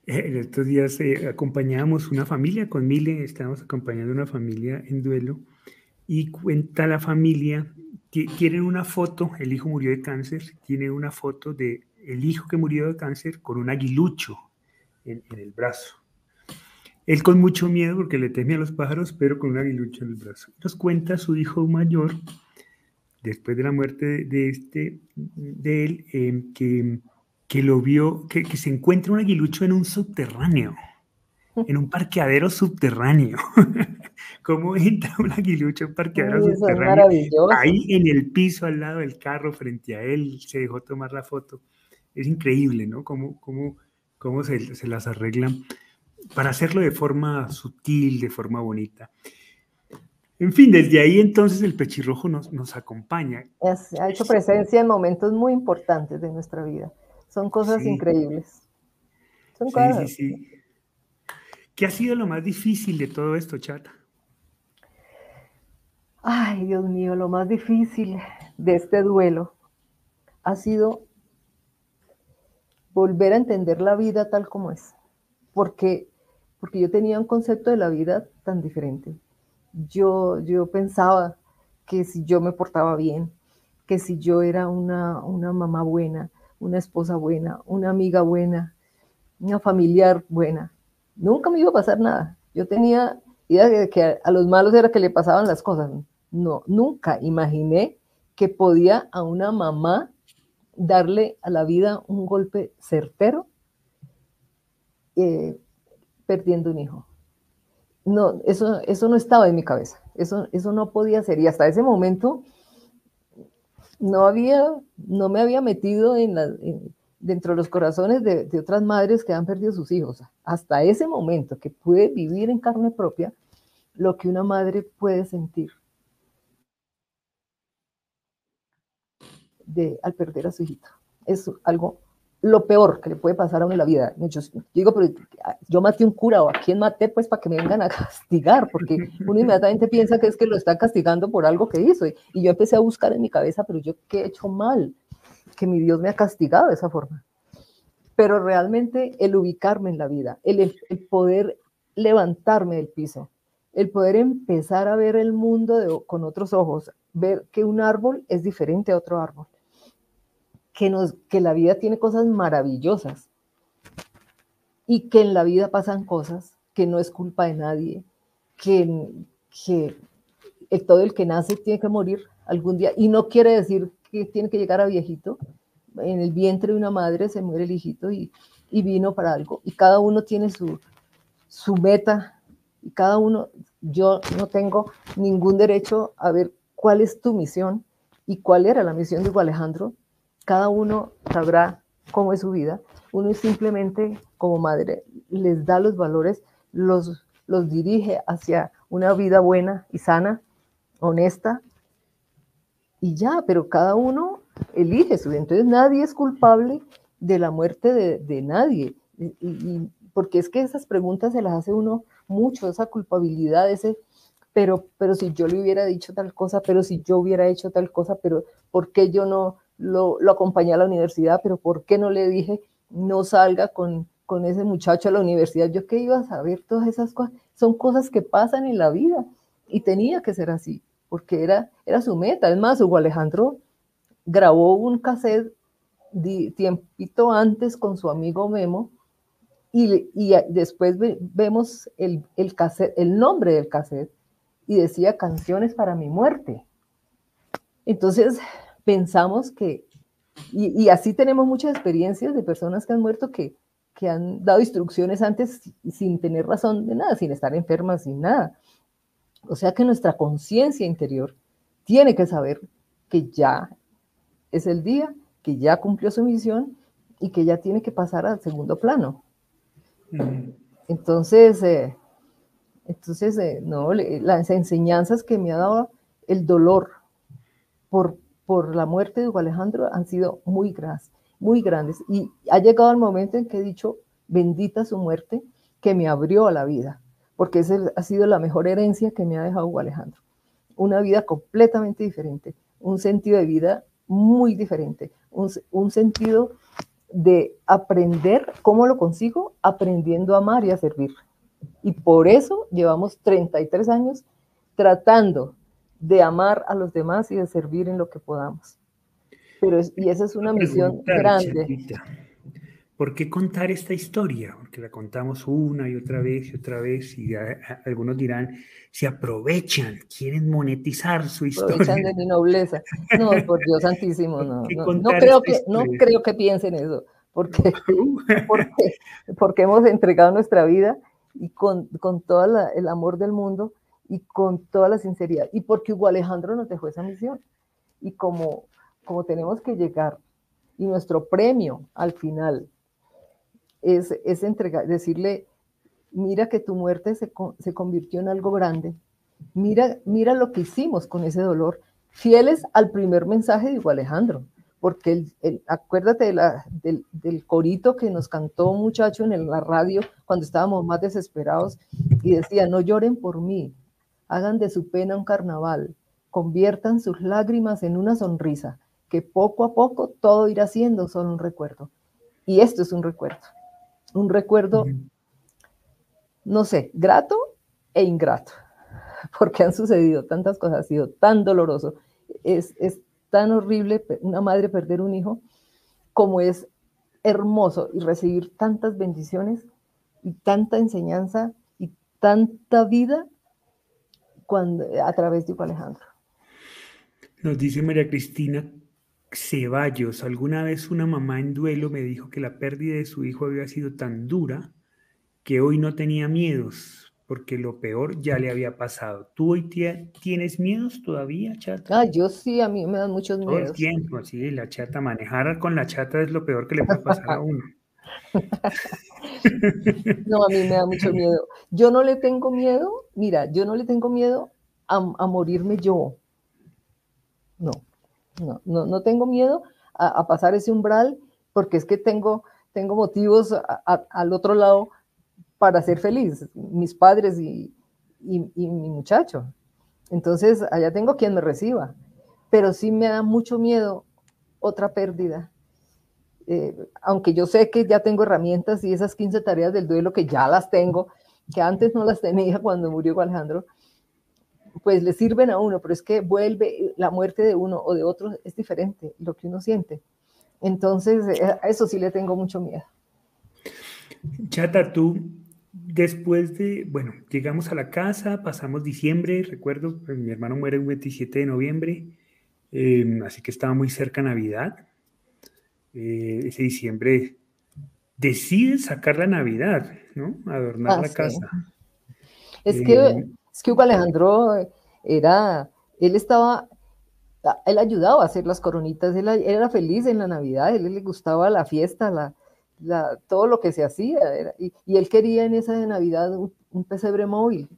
Eh, en estos días eh, acompañábamos una familia con Mile, estábamos acompañando una familia en duelo y cuenta la familia que tienen una foto, el hijo murió de cáncer, tiene una foto de el hijo que murió de cáncer con un aguilucho en, el brazo. Él con mucho miedo porque le temía a los pájaros, pero con un aguilucho en el brazo. Nos cuenta su hijo mayor, después de la muerte de, este, de él, em, que, que, lo vio, que, que se encuentra un aguilucho en un subterráneo, *laughs* en un parqueadero subterráneo. *laughs* ¿Cómo entra un aguilucho en parqueadero subterráneo? Ahí en el piso al lado del carro, frente a él, se dejó tomar la foto es increíble, ¿no? Cómo, cómo, cómo se, se, las arreglan para hacerlo de forma sutil, de forma bonita. En fin, desde ahí entonces el pechirrojo nos, nos acompaña. ha hecho presencia en momentos muy importantes de nuestra vida. Son cosas increíbles. Son sí, cosas. Sí, sí. ¿Qué ha sido lo más difícil de todo esto, Chata? Ay, Dios mío, lo más difícil de este duelo ha sido volver a entender la vida tal como es, porque, porque yo tenía un concepto de la vida tan diferente. Yo, yo pensaba que si yo me portaba bien, que si yo era una, una mamá buena, una esposa buena, una amiga buena, una familiar buena, nunca me iba a pasar nada. Yo tenía idea de que a los malos era que le pasaban las cosas. No, nunca imaginé que podía a una mamá darle a la vida un golpe certero eh, perdiendo un hijo. No, eso, eso no estaba en mi cabeza, eso, eso no podía ser. Y hasta ese momento no, había, no me había metido en dentro de los corazones de, de, otras madres que han perdido sus hijos. Hasta ese momento que pude vivir en carne propia lo que una madre puede sentir. De, al perder a su hijito. Es algo, lo peor que le puede pasar a uno en la vida. Yo, digo, pero yo maté un cura o a quién maté, pues para que me vengan a castigar, porque *laughs* uno inmediatamente piensa que es que lo está castigando por algo que hizo. Y, yo empecé a buscar en mi cabeza, pero yo qué he hecho mal, que mi Dios me ha castigado de esa forma. Pero realmente el ubicarme en la vida, el, el poder levantarme del piso, el poder empezar a ver el mundo con otros ojos, ver que un árbol es diferente a otro árbol, que, nos, que la vida tiene cosas maravillosas y que en la vida pasan cosas que no es culpa de nadie, que, que todo el que nace tiene que morir algún día y no quiere decir que tiene que llegar a viejito. En el vientre de una madre se muere el hijito y, y vino para algo y cada uno tiene su, su meta y cada uno, yo no tengo ningún derecho a ver cuál es tu misión y cuál era la misión de Alejandro. Cada uno sabrá cómo es su vida. Uno simplemente como madre les da los valores, los, los dirige hacia una vida buena y sana, honesta, y ya, pero cada uno elige su vida. Entonces nadie es culpable de la muerte de, nadie. y, porque es que esas preguntas se las hace uno mucho, esa culpabilidad, ese, pero, pero si yo le hubiera dicho tal cosa, pero si yo hubiera hecho tal cosa, pero ¿por qué yo no lo, acompañé a la universidad, pero ¿por qué no le dije no salga con, con ese muchacho a la universidad? Yo qué iba a saber todas esas cosas. Son cosas que pasan en la vida y tenía que ser así, porque era, era su meta. Es más, Hugo Alejandro grabó un cassette tiempito antes con su amigo Memo y, y después vemos el, el, cassette, el nombre del cassette y decía canciones para mi muerte. Entonces pensamos que, y, y, así tenemos muchas experiencias de personas que han muerto que, que han dado instrucciones antes sin tener razón de nada, sin estar enfermas, sin nada. O sea que nuestra conciencia interior tiene que saber que ya es el día, que ya cumplió su misión y que ya tiene que pasar al segundo plano. Entonces, eh, entonces eh, no, las enseñanzas que me ha dado el dolor por, por la muerte de Hugo Alejandro han sido muy grandes, muy grandes. Y ha llegado el momento en que he dicho, bendita su muerte, que me abrió a la vida, porque esa ha sido la mejor herencia que me ha dejado Hugo Alejandro. Una vida completamente diferente, un sentido de vida muy diferente, un, un sentido de aprender, ¿cómo lo consigo? Aprendiendo a amar y a servir. Y por eso llevamos 33 años tratando de amar a los demás y de servir en lo que podamos. Pero y esa es una misión grande. ¿Por qué contar esta historia? Porque la contamos una y otra vez y otra vez y algunos dirán, se aprovechan, quieren monetizar su historia. Aprovechan de mi nobleza. No, *laughs* por Dios santísimo, no. No, creo, que, no creo que piensen eso, porque, *laughs* porque, porque hemos entregado nuestra vida y con, con todo el amor del mundo y con toda la sinceridad. Y porque Hugo Alejandro nos dejó esa misión. Y como, como tenemos que llegar, y nuestro premio al final es, es entregar, decirle, mira que tu muerte se, se, convirtió en algo grande, mira, mira lo que hicimos con ese dolor, fieles al primer mensaje de Hugo Alejandro, porque el, acuérdate de la, del, del, corito que nos cantó un muchacho en la radio cuando estábamos más desesperados y decía, no lloren por mí, hagan de su pena un carnaval, conviertan sus lágrimas en una sonrisa, que poco a poco todo irá siendo solo un recuerdo. Y esto es un recuerdo un recuerdo, no sé, grato e ingrato, *laughs* porque han sucedido tantas cosas, ha sido tan doloroso, es, es tan horrible una madre perder un hijo, como es hermoso y recibir tantas bendiciones y tanta enseñanza y tanta vida cuando, a través de Alejandro. Nos dice María Cristina Ceballos, alguna vez una mamá en duelo me dijo que la pérdida de su hijo había sido tan dura que hoy no tenía miedos, porque lo peor ya le había pasado. ¿Tú hoy tienes miedos todavía, chata? Ah, yo sí, a mí me dan muchos miedos. Todo el tiempo, sí, la chata, manejar con la chata es lo peor que le puede pasar a *laughs* uno. *laughs* no, a mí me da mucho miedo. Yo no le tengo miedo, mira, yo no le tengo miedo a, a morirme yo. No, no, no, no tengo miedo a, pasar ese umbral porque es que tengo, tengo motivos al otro lado para ser feliz, mis padres y, mi muchacho. Entonces, allá tengo quien me reciba, pero sí me da mucho miedo otra pérdida. Eh, aunque yo sé que ya tengo herramientas y esas 15 tareas del duelo que ya las tengo, que antes no las tenía cuando murió Alejandro, pues le sirven a uno, pero es que vuelve la muerte de uno o de otro es diferente, lo que uno siente. Entonces, eh, a eso sí le tengo mucho miedo. Chata, tú después de, bueno, llegamos a la casa, pasamos diciembre, recuerdo, pues, mi hermano muere el 27 de noviembre, em, así que estaba muy cerca Navidad. Eh, ese diciembre decide sacar la Navidad, ¿no? Adornar ah, la casa. Es que eh, es que Hugo Alejandro era, él estaba, él ayudaba a hacer las coronitas, él, era feliz en la Navidad, él le gustaba la fiesta, la, todo lo que se hacía, y, él quería en esa de Navidad un, pesebre móvil.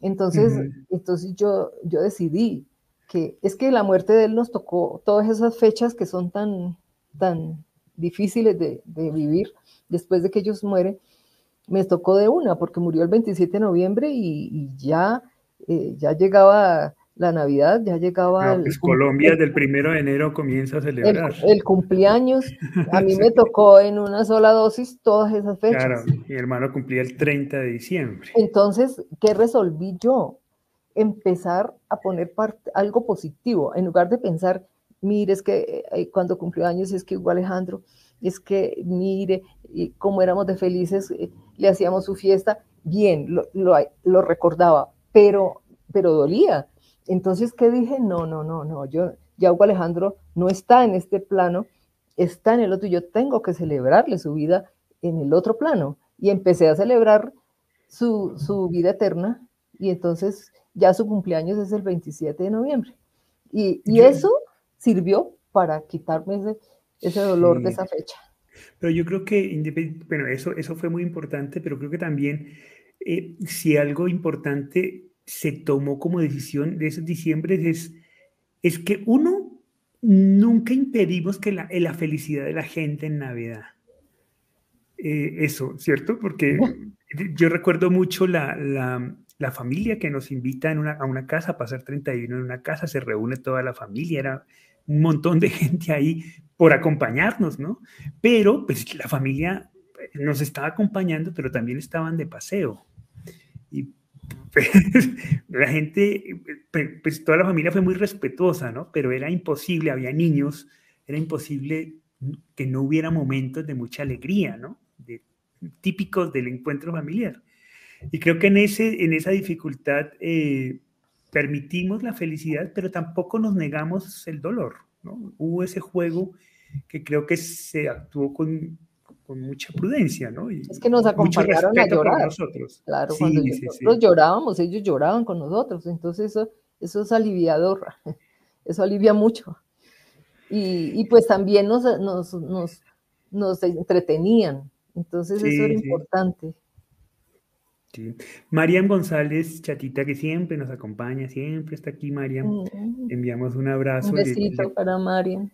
Entonces, entonces yo, yo decidí que es que la muerte de él nos tocó todas esas fechas que son tan, tan difíciles de, de vivir después de que ellos mueren, me tocó de una, porque murió el 27 de noviembre y, ya, eh, ya llegaba la Navidad, ya llegaba... pues Colombia del primero de enero comienza a celebrar. El, cumpleaños, a mí me *laughs* tocó en una sola dosis todas esas fechas. Claro, mi hermano cumplía el 30 de diciembre. Entonces, ¿qué resolví yo? Empezar a poner parte, algo positivo, en lugar de pensar, mire, es que eh, cuando cumplió años es que igual Alejandro, es que mire, y cómo éramos de felices, eh, le hacíamos su fiesta, bien, lo, lo recordaba, pero, pero dolía entonces, ¿qué dije? No, no, no, no, yo, ya Hugo Alejandro no está en este plano, está en el otro, y yo tengo que celebrarle su vida en el otro plano. Y empecé a celebrar su, vida eterna, y entonces ya su cumpleaños es el 27 de noviembre. Y, eso sirvió para quitarme ese, dolor de esa fecha. Pero yo creo que, bueno, eso, eso fue muy importante, pero creo que también, eh, si algo importante se tomó como decisión de esos diciembre es, es que uno, nunca impedimos que la, la felicidad de la gente en Navidad. Eh, eso, ¿cierto? Porque *laughs* yo recuerdo mucho la, la, la familia que nos invita en una, a una casa a pasar 31 en una casa, se reúne toda la familia, era un montón de *laughs* gente ahí por acompañarnos, ¿no? Pero pues la familia nos estaba acompañando, pero también estaban de paseo. Y pues, *laughs* la gente, pues toda la familia fue muy respetuosa, ¿no? Pero era imposible, había niños, era imposible que no hubiera momentos de mucha alegría, ¿no? De, típicos del encuentro familiar. Y creo que en, ese, en esa dificultad eh, permitimos la felicidad, pero tampoco nos negamos el dolor, ¿no? Hubo ese juego que creo que se actuó con, con mucha prudencia, ¿no? es que nos acompañaron a llorar. Nosotros. Claro, cuando nosotros llorábamos, ellos lloraban con nosotros, entonces eso, eso es aliviador, *laughs* eso alivia mucho. Y, y pues también nos, nos, nos, nos, entretenían, entonces eso era importante. Sí. Marian González, chatita que siempre nos acompaña, siempre está aquí, Marian. Mm. Enviamos un abrazo. Un besito para Marian.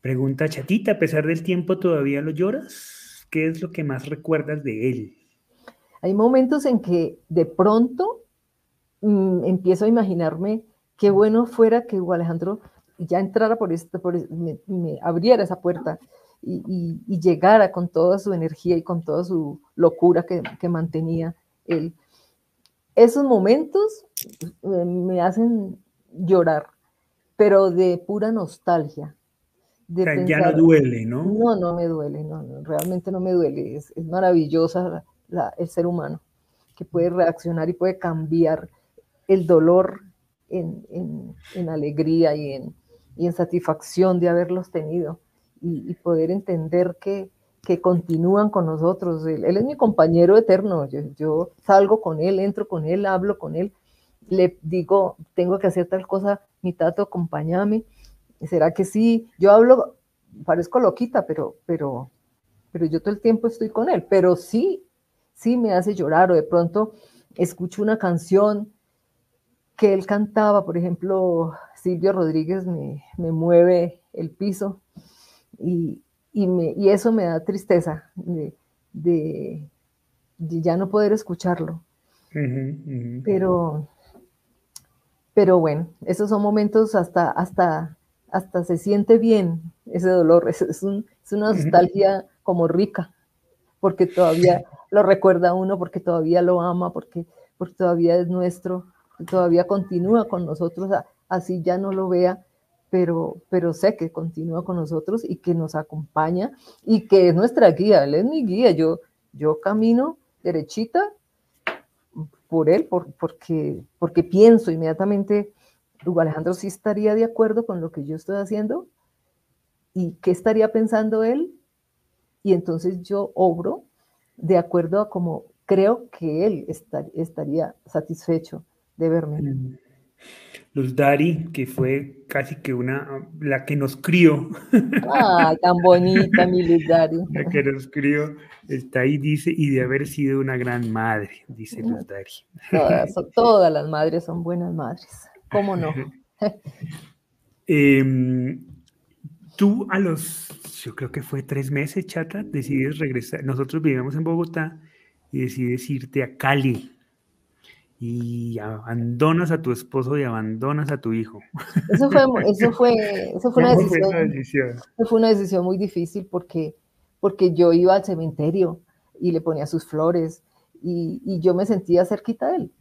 Pregunta chatita, a pesar del tiempo, ¿todavía lo lloras? ¿Qué es lo que más recuerdas de él? Hay momentos en que de pronto mm, empiezo a imaginarme qué bueno fuera que Hugo Alejandro ya entrara por esta, por, me, abriera esa puerta y, llegara con toda su energía y con toda su locura que, que mantenía él. Esos momentos eh, me hacen llorar, pero de pura nostalgia, ya no duele, ¿no? No, no me duele, no, realmente no me duele. Es, es maravillosa el ser humano que puede reaccionar y puede cambiar el dolor en, en, alegría y en, y en, satisfacción de haberlos tenido y, poder entender que, que, continúan con nosotros. Él, es mi compañero eterno. Yo, yo salgo con él, entro con él, hablo con él, le digo, tengo que hacer tal cosa, mi tato, acompáñame ¿Será que sí? Yo hablo, parezco loquita, pero, pero, pero yo todo el tiempo estoy con él, pero sí, sí me hace llorar o de pronto escucho una canción que él cantaba, por ejemplo, Silvio Rodríguez me, mueve el piso y, me, y, eso me da tristeza de, ya no poder escucharlo. Pero, pero bueno, esos son momentos hasta, hasta hasta se siente bien ese dolor, *laughs* es, es, una nostalgia como rica, porque todavía lo recuerda uno, porque todavía lo ama, porque, porque todavía es nuestro, todavía continúa con nosotros, así ya no lo vea, pero, pero sé que continúa con nosotros y que nos acompaña y que es nuestra guía, él es mi guía, yo, yo camino derechita por él, por, porque, porque pienso inmediatamente Hugo Alejandro sí estaría de acuerdo con lo que yo estoy haciendo y qué estaría pensando él y entonces yo obro de acuerdo a como creo que él estaría satisfecho de verme. Mm. Luz Dari, que fue casi que una, la que nos crió. ¡Ay, tan bonita mi Luz Dari! *laughs* La que nos crió, está ahí, dice, y de haber sido una gran madre, dice Luz Dari. Todas, todas las madres son buenas madres. ¿Cómo no? *laughs* Em, tú a los, yo creo que fue tres meses, chata, decides regresar. Nosotros vivíamos en Bogotá y decides irte a Cali. Y abandonas a tu esposo y abandonas a tu hijo. Eso fue, eso *laughs* fue, eso fue una decisión. Fue fue una decisión muy difícil porque, porque yo iba al cementerio y le ponía sus flores y, y yo me sentía cerquita de él,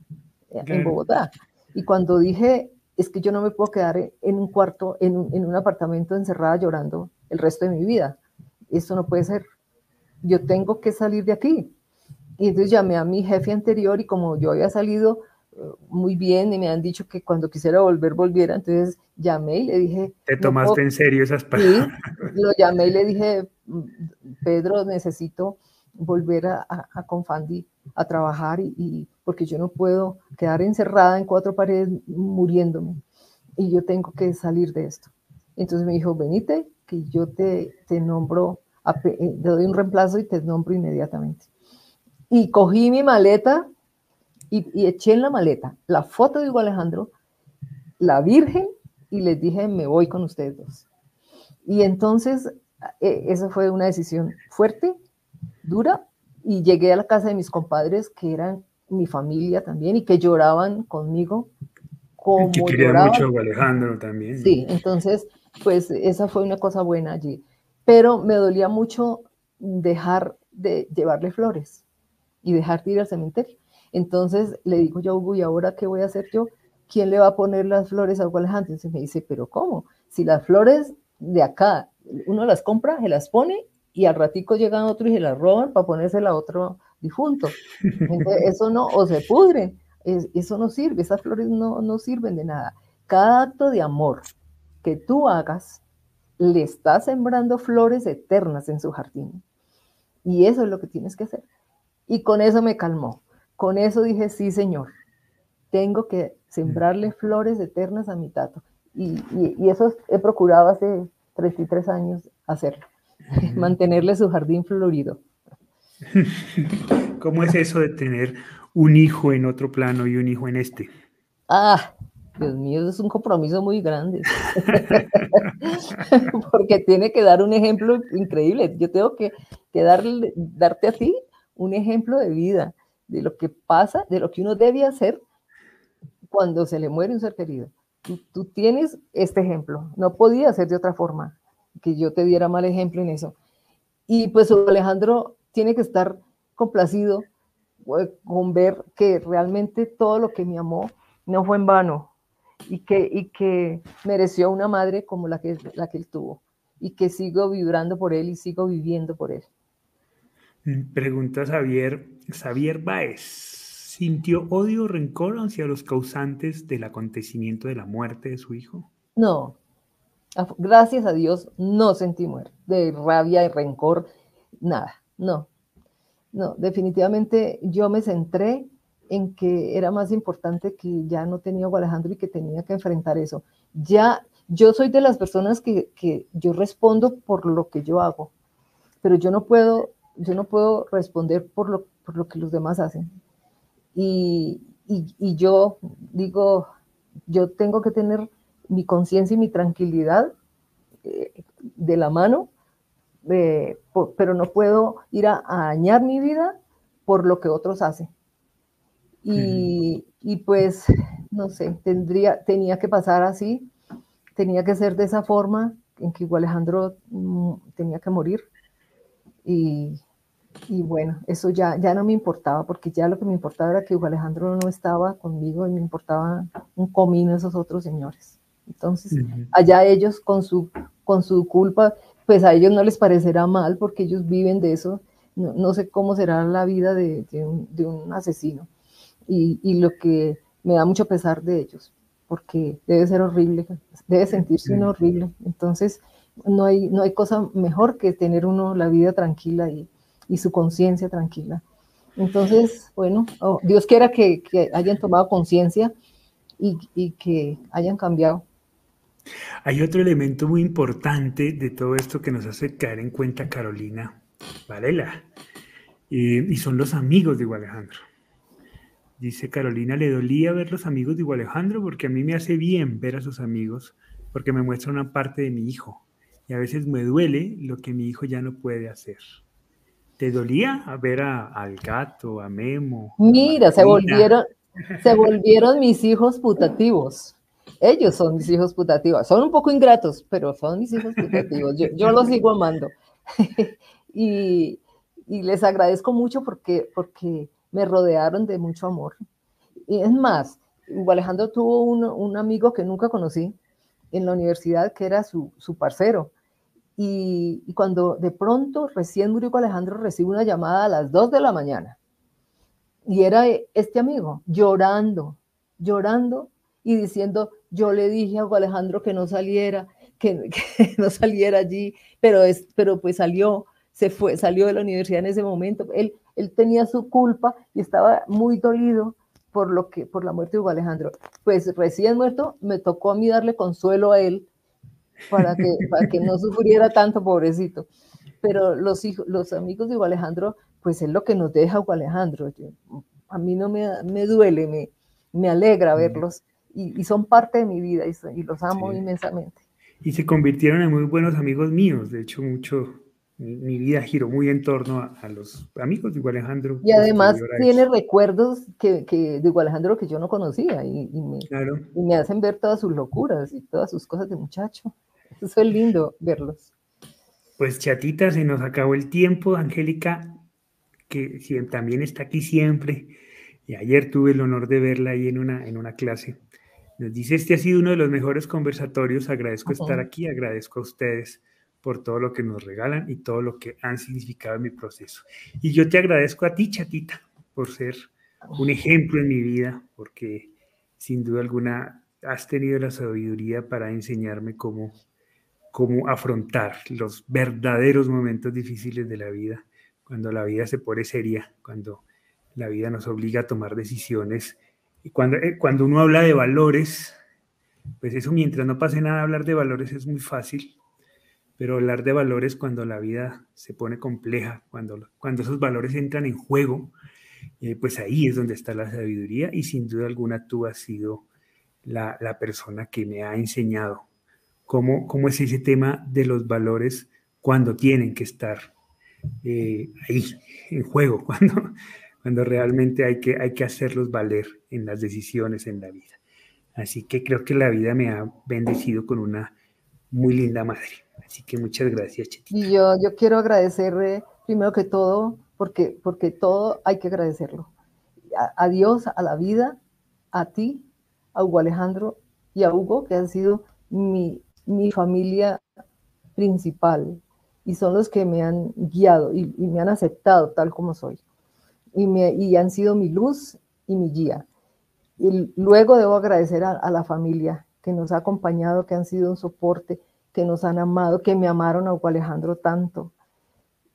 en Bogotá. Y cuando dije, es que yo no me puedo quedar en un cuarto, en un, en un apartamento encerrada llorando el resto de mi vida. Eso no puede ser. Yo tengo que salir de aquí. Y entonces llamé a mi jefe anterior y como yo había salido eh, muy bien y me han dicho que cuando quisiera volver, volviera, entonces llamé y le dije... ¿Te tomaste en serio esas palabras? Sí, lo llamé y le dije, Pedro, necesito volver a, a, Confandi a trabajar y, porque yo no puedo quedar encerrada en cuatro paredes muriéndome y yo tengo que salir de esto. Entonces me dijo, venite, que yo te, te nombro, eh, te doy un reemplazo y te nombro inmediatamente y cogí mi maleta y, eché en la maleta la foto de Hugo Alejandro, la Virgen, y les dije, me voy con ustedes dos. Y entonces, eh, esa fue una decisión fuerte, dura, y llegué a la casa de mis compadres, que eran mi familia también, y que lloraban conmigo. Como que querían mucho a Alejandro también. Sí, entonces, pues esa fue una cosa buena allí. Pero me dolía mucho dejar de llevarle flores y dejarte ir al cementerio. Entonces le digo yo a Hugo, ¿y ahora qué voy a hacer yo? ¿Quién le va a poner las flores a Hugo Alejandro? Entonces me dice, ¿pero cómo? Si las flores de acá, uno las compra, se las pone y al ratico llegan otros y se las roban para ponérsela a otro difunto. Entonces, *laughs* eso no, o se pudren, eso no sirve, esas flores no, no sirven de nada. Cada acto de amor que tú hagas, le estás sembrando flores eternas en su jardín. Y eso es lo que tienes que hacer. Y con eso me calmó. Con eso dije, sí, Señor, tengo que sembrarle flores eternas a mi tato. Y, eso he procurado hace 33 años hacerlo, mantenerle su jardín florido. *laughs* ¿Cómo es eso de tener un hijo en otro plano y un hijo en este? Ah, Dios mío, eso es un compromiso muy grande. *laughs* *laughs* Porque tiene que dar un ejemplo increíble. Yo tengo que, que darle, darte a ti un ejemplo de vida, de lo que pasa, de lo que uno debe hacer cuando se le muere un ser querido. Tú, tienes este ejemplo, no podía ser de otra forma, que yo te diera mal ejemplo en eso. Y pues Alejandro tiene que estar complacido eh, con ver que realmente todo lo que me amó no fue en vano y que, y que mereció una madre como la que, la que él tuvo y que sigo vibrando por él y sigo viviendo por él. Pregunta Xavier, Xavier Baez, ¿sintió odio o rencor hacia los causantes del acontecimiento de la muerte de su hijo? No, gracias a Dios no sentí muerte, de rabia y rencor, nada, no, no, definitivamente yo me centré en que era más importante que ya no tenía a Alejandro y que tenía que enfrentar eso. Ya, yo soy de las personas que, que yo respondo por lo que yo hago, pero yo no puedo yo no puedo responder por lo, por lo que los demás hacen. Y, y, yo digo, yo tengo que tener mi conciencia y mi tranquilidad eh, de la mano, eh, pero no puedo ir a, dañar mi vida por lo que otros hacen. Y, y, pues, *laughs* no sé, tendría, tenía que pasar así, tenía que ser de esa forma en que Alejandro mm, tenía que morir. Y, y bueno, eso ya, ya no me importaba, porque ya lo que me importaba era que Hugo Alejandro no estaba conmigo y me importaba un comino esos otros señores. Entonces, allá ellos con su, con su culpa, pues a ellos no les parecerá mal porque ellos viven de eso. No, sé cómo será la vida de, un, asesino. Y, y, lo que me da mucho pesar de ellos, porque debe ser horrible, debe sentirse uno horrible. Entonces, no hay, no hay cosa mejor que tener uno la vida tranquila y, y su conciencia tranquila. Entonces, bueno, oh, Dios quiera que, hayan tomado conciencia y, que hayan cambiado. Hay otro elemento muy importante de todo esto que nos hace caer en cuenta Carolina Varela, y son los amigos de Alejandro. Dice Carolina, le dolía ver los amigos de Alejandro porque a mí me hace bien ver a sus amigos, porque me muestra una parte de mi hijo, y a veces me duele lo que mi hijo ya no puede hacer. ¿Te dolía ver a, al gato, a Memo? Mira, se volvieron, se volvieron mis hijos putativos. Ellos son mis hijos putativos. Son un poco ingratos, pero son mis hijos putativos. Yo, los sigo amando. *laughs* y, les agradezco mucho porque, porque me rodearon de mucho amor. Y es más, Hugo Alejandro tuvo un, amigo que nunca conocí en la universidad que era su, su parcero. Y, cuando de pronto recién murió Alejandro, recibe una llamada a las 2 de la mañana. Y era este amigo llorando, llorando y diciendo, yo le dije a Alejandro que no saliera, *laughs* que, no saliera allí, pero, es, pero pues salió, se fue, salió de la universidad en ese momento. Él, él tenía su culpa y estaba muy dolido por, lo que, por la muerte de Hugo Alejandro. Pues recién muerto, me tocó a mí darle consuelo a él para que, para que no sufriera tanto, pobrecito. Pero los, hijos, los amigos de Hugo Alejandro, pues es lo que nos deja Hugo Alejandro. a mí no me, me duele, me, me alegra verlos y, son parte de mi vida y, los amo inmensamente. Y se convirtieron en muy buenos amigos míos, de hecho mucho, mi, vida giró muy en torno a, los amigos de Hugo Alejandro. Y además tiene recuerdos que, que, de Hugo Alejandro que yo no conocía y, me, y me hacen ver todas sus locuras y todas sus cosas de muchacho. Eso es lindo verlos. Pues chatita, se nos acabó el tiempo, Angélica, que también está aquí siempre. Y ayer tuve el honor de verla ahí en una, en una clase. Nos dice, este ha sido uno de los mejores conversatorios, agradezco estar aquí, agradezco a ustedes por todo lo que nos regalan y todo lo que han significado en mi proceso. Y yo te agradezco a ti, chatita, por ser un ejemplo en mi vida, porque sin duda alguna has tenido la sabiduría para enseñarme cómo, cómo afrontar los verdaderos momentos difíciles de la vida, cuando la vida se pone seria, cuando la vida nos obliga a tomar decisiones. Y cuando, eh, cuando uno habla de valores, pues eso mientras no pase nada, hablar de valores es muy fácil, pero hablar de valores cuando la vida se pone compleja, cuando, cuando esos valores entran en juego, eh, pues ahí es donde está la sabiduría y sin duda alguna tú has sido la, la persona que me ha enseñado cómo, cómo, es ese tema de los valores cuando tienen que estar eh, ahí en juego, *laughs* cuando, cuando realmente hay que, hay que hacerlos valer en las decisiones en la vida. Así que creo que la vida me ha bendecido con una muy linda madre. Así que muchas gracias, Chetita. Y yo, yo quiero agradecerle primero que todo, porque, porque todo hay que agradecerlo. A, Dios, a la vida, a ti, a Hugo Alejandro y a Hugo, que han sido mi, mi familia principal y son los que me han guiado y, me han aceptado tal como soy y, me, y han sido mi luz y mi guía. Y luego debo agradecer a, la familia que nos ha acompañado, que han sido un soporte, que nos han amado, que me amaron a Hugo Alejandro tanto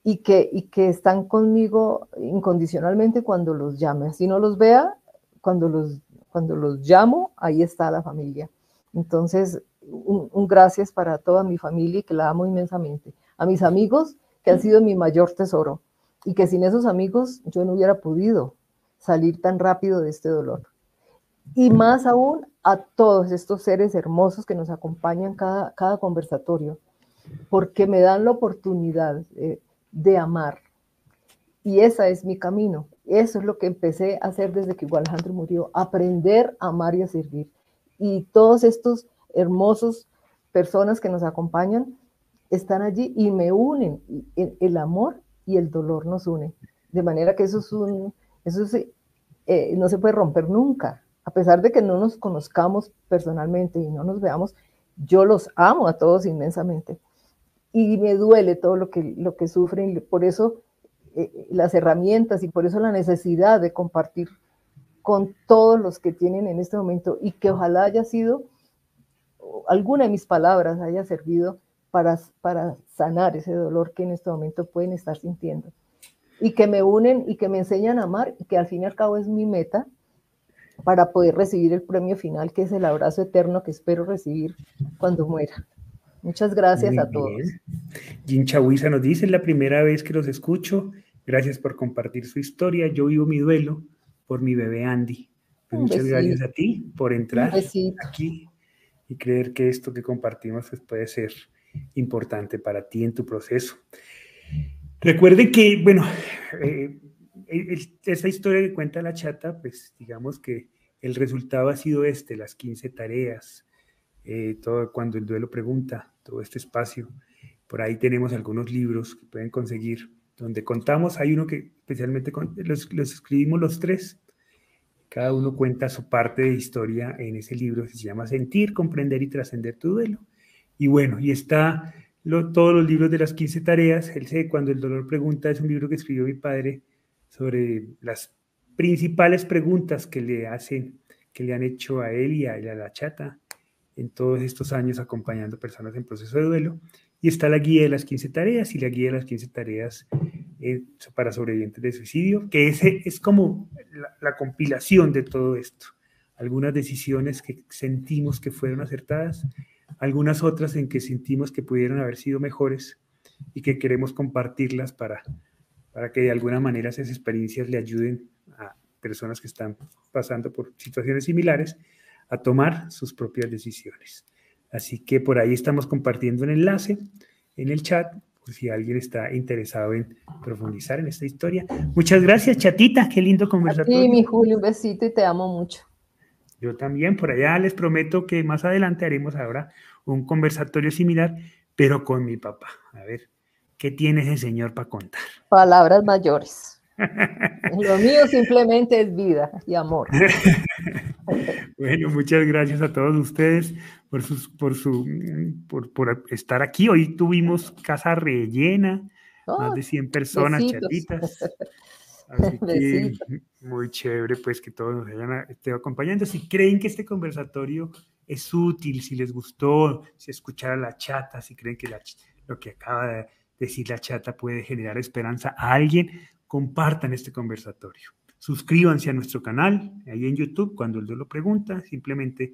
y que, y que están conmigo incondicionalmente cuando los llame. Si no los vea, cuando los, cuando los llamo, ahí está la familia. Entonces, un, gracias para toda mi familia y que la amo inmensamente. A mis amigos, que han sido mi mayor tesoro y que sin esos amigos yo no hubiera podido salir tan rápido de este dolor. Y más aún a todos estos seres hermosos que nos acompañan cada, cada conversatorio, porque me dan la oportunidad de amar. Y ese es mi camino. Eso es lo que empecé a hacer desde que Alejandro murió, aprender a amar y a servir. Y todos estos hermosos personas que nos acompañan están allí y me unen. El amor y el dolor nos une. De manera que eso es un, eso eh, no se puede romper nunca. A pesar de que no nos conozcamos personalmente y no nos veamos, yo los amo a todos inmensamente. Y me duele todo lo que, lo que sufren. Por eso eh, las herramientas y por eso la necesidad de compartir con todos los que tienen en este momento y que ojalá haya sido, alguna de mis palabras haya servido para, para sanar ese dolor que en este momento pueden estar sintiendo. Y que me unen y que me enseñan a amar y que al fin y al cabo es mi meta para poder recibir el premio final, que es el abrazo eterno que espero recibir cuando muera. Muchas gracias a todos. Jim Chahuiza nos dice, es la primera vez que los escucho. Gracias por compartir su historia. Yo vivo mi duelo por mi bebé Andy. Pues muchas gracias a ti por entrar aquí y creer que esto que compartimos pues, puede ser importante para ti en tu proceso. Recuerden que, bueno, eh, esta historia que cuenta la chata, pues digamos que el resultado ha sido este, las 15 tareas, eh, todo cuando el duelo pregunta, todo este espacio. Por ahí tenemos algunos libros que pueden conseguir, donde contamos, hay uno que especialmente los, los escribimos los tres, cada uno cuenta su parte de historia en ese libro que se llama Sentir, Comprender y Trascender tu duelo. Y bueno, y está todos los libros de las 15 tareas. Él sé, cuando el dolor pregunta, es un libro que escribió mi padre sobre las principales preguntas que le hacen, que le han hecho a él y a, la chata en todos estos años acompañando personas en proceso de duelo. Y está la guía de las 15 tareas y la guía de las 15 tareas eh, para sobrevivientes de suicidio, que ese es como la compilación de todo esto. Algunas decisiones que sentimos que fueron acertadas algunas otras en que sentimos que pudieron haber sido mejores y que queremos compartirlas para, para que de alguna manera esas experiencias le ayuden a personas que están pasando por situaciones similares a tomar sus propias decisiones. Así que por ahí estamos compartiendo un enlace en el chat por si alguien está interesado en profundizar en esta historia. Muchas gracias, chatita, qué lindo conversatorio. Sí, mi Julio, un besito y te amo mucho. Yo también, por allá les prometo que más adelante haremos ahora un conversatorio similar, pero con mi papá. A ver, ¿qué tiene ese señor para contar? Palabras mayores. *laughs* Lo mío simplemente es vida y amor. *laughs* bueno, muchas gracias a todos ustedes por, sus, por, su, por, estar aquí. Hoy tuvimos casa rellena, más de 100 personas, chatitas. *laughs* Así que muy chévere pues que todos nos hayan estado acompañando. Si creen que este conversatorio es útil, si les gustó, si escuchara la chata, si creen que lo que acaba de decir la chata puede generar esperanza a alguien, compartan este conversatorio. Suscríbanse a nuestro canal, ahí en YouTube, cuando el lo pregunta, simplemente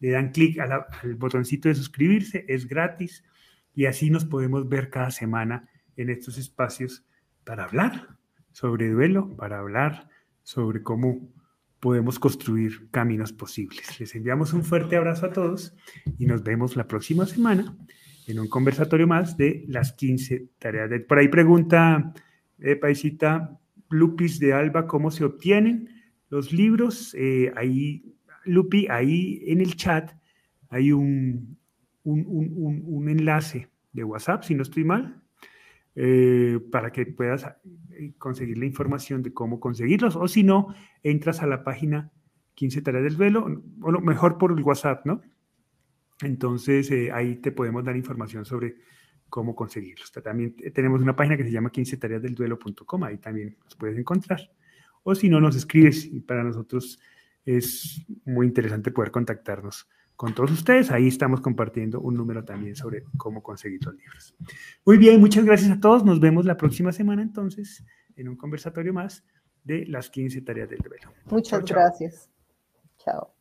le dan clic al botoncito de suscribirse, es gratis y así nos podemos ver cada semana en estos espacios para hablar sobre duelo, para hablar sobre cómo podemos construir caminos posibles. Les enviamos un fuerte abrazo a todos y nos vemos la próxima semana en un conversatorio más de las 15 tareas. De, por ahí pregunta, eh, Paisita Lupis de Alba, ¿cómo se obtienen los libros? Eh, ahí, Lupi, ahí en el chat hay un, un, un, enlace de WhatsApp, si no estoy mal, eh, para que puedas eh, conseguir la información de cómo conseguirlos, o si no, entras a la página 15 tareas del velo, o mejor por el WhatsApp, ¿no? Entonces ahí te podemos dar información sobre cómo conseguirlos. También tenemos una página que se llama 15 tareas del duelo.com, ahí también los puedes encontrar. O si no, nos escribes y para nosotros es muy interesante poder contactarnos con todos ustedes. Ahí estamos compartiendo un número también sobre cómo conseguir los libros. Muy bien, muchas gracias a todos. Nos vemos la próxima semana entonces en un conversatorio más de las 15 tareas del duelo. Muchas gracias. chao.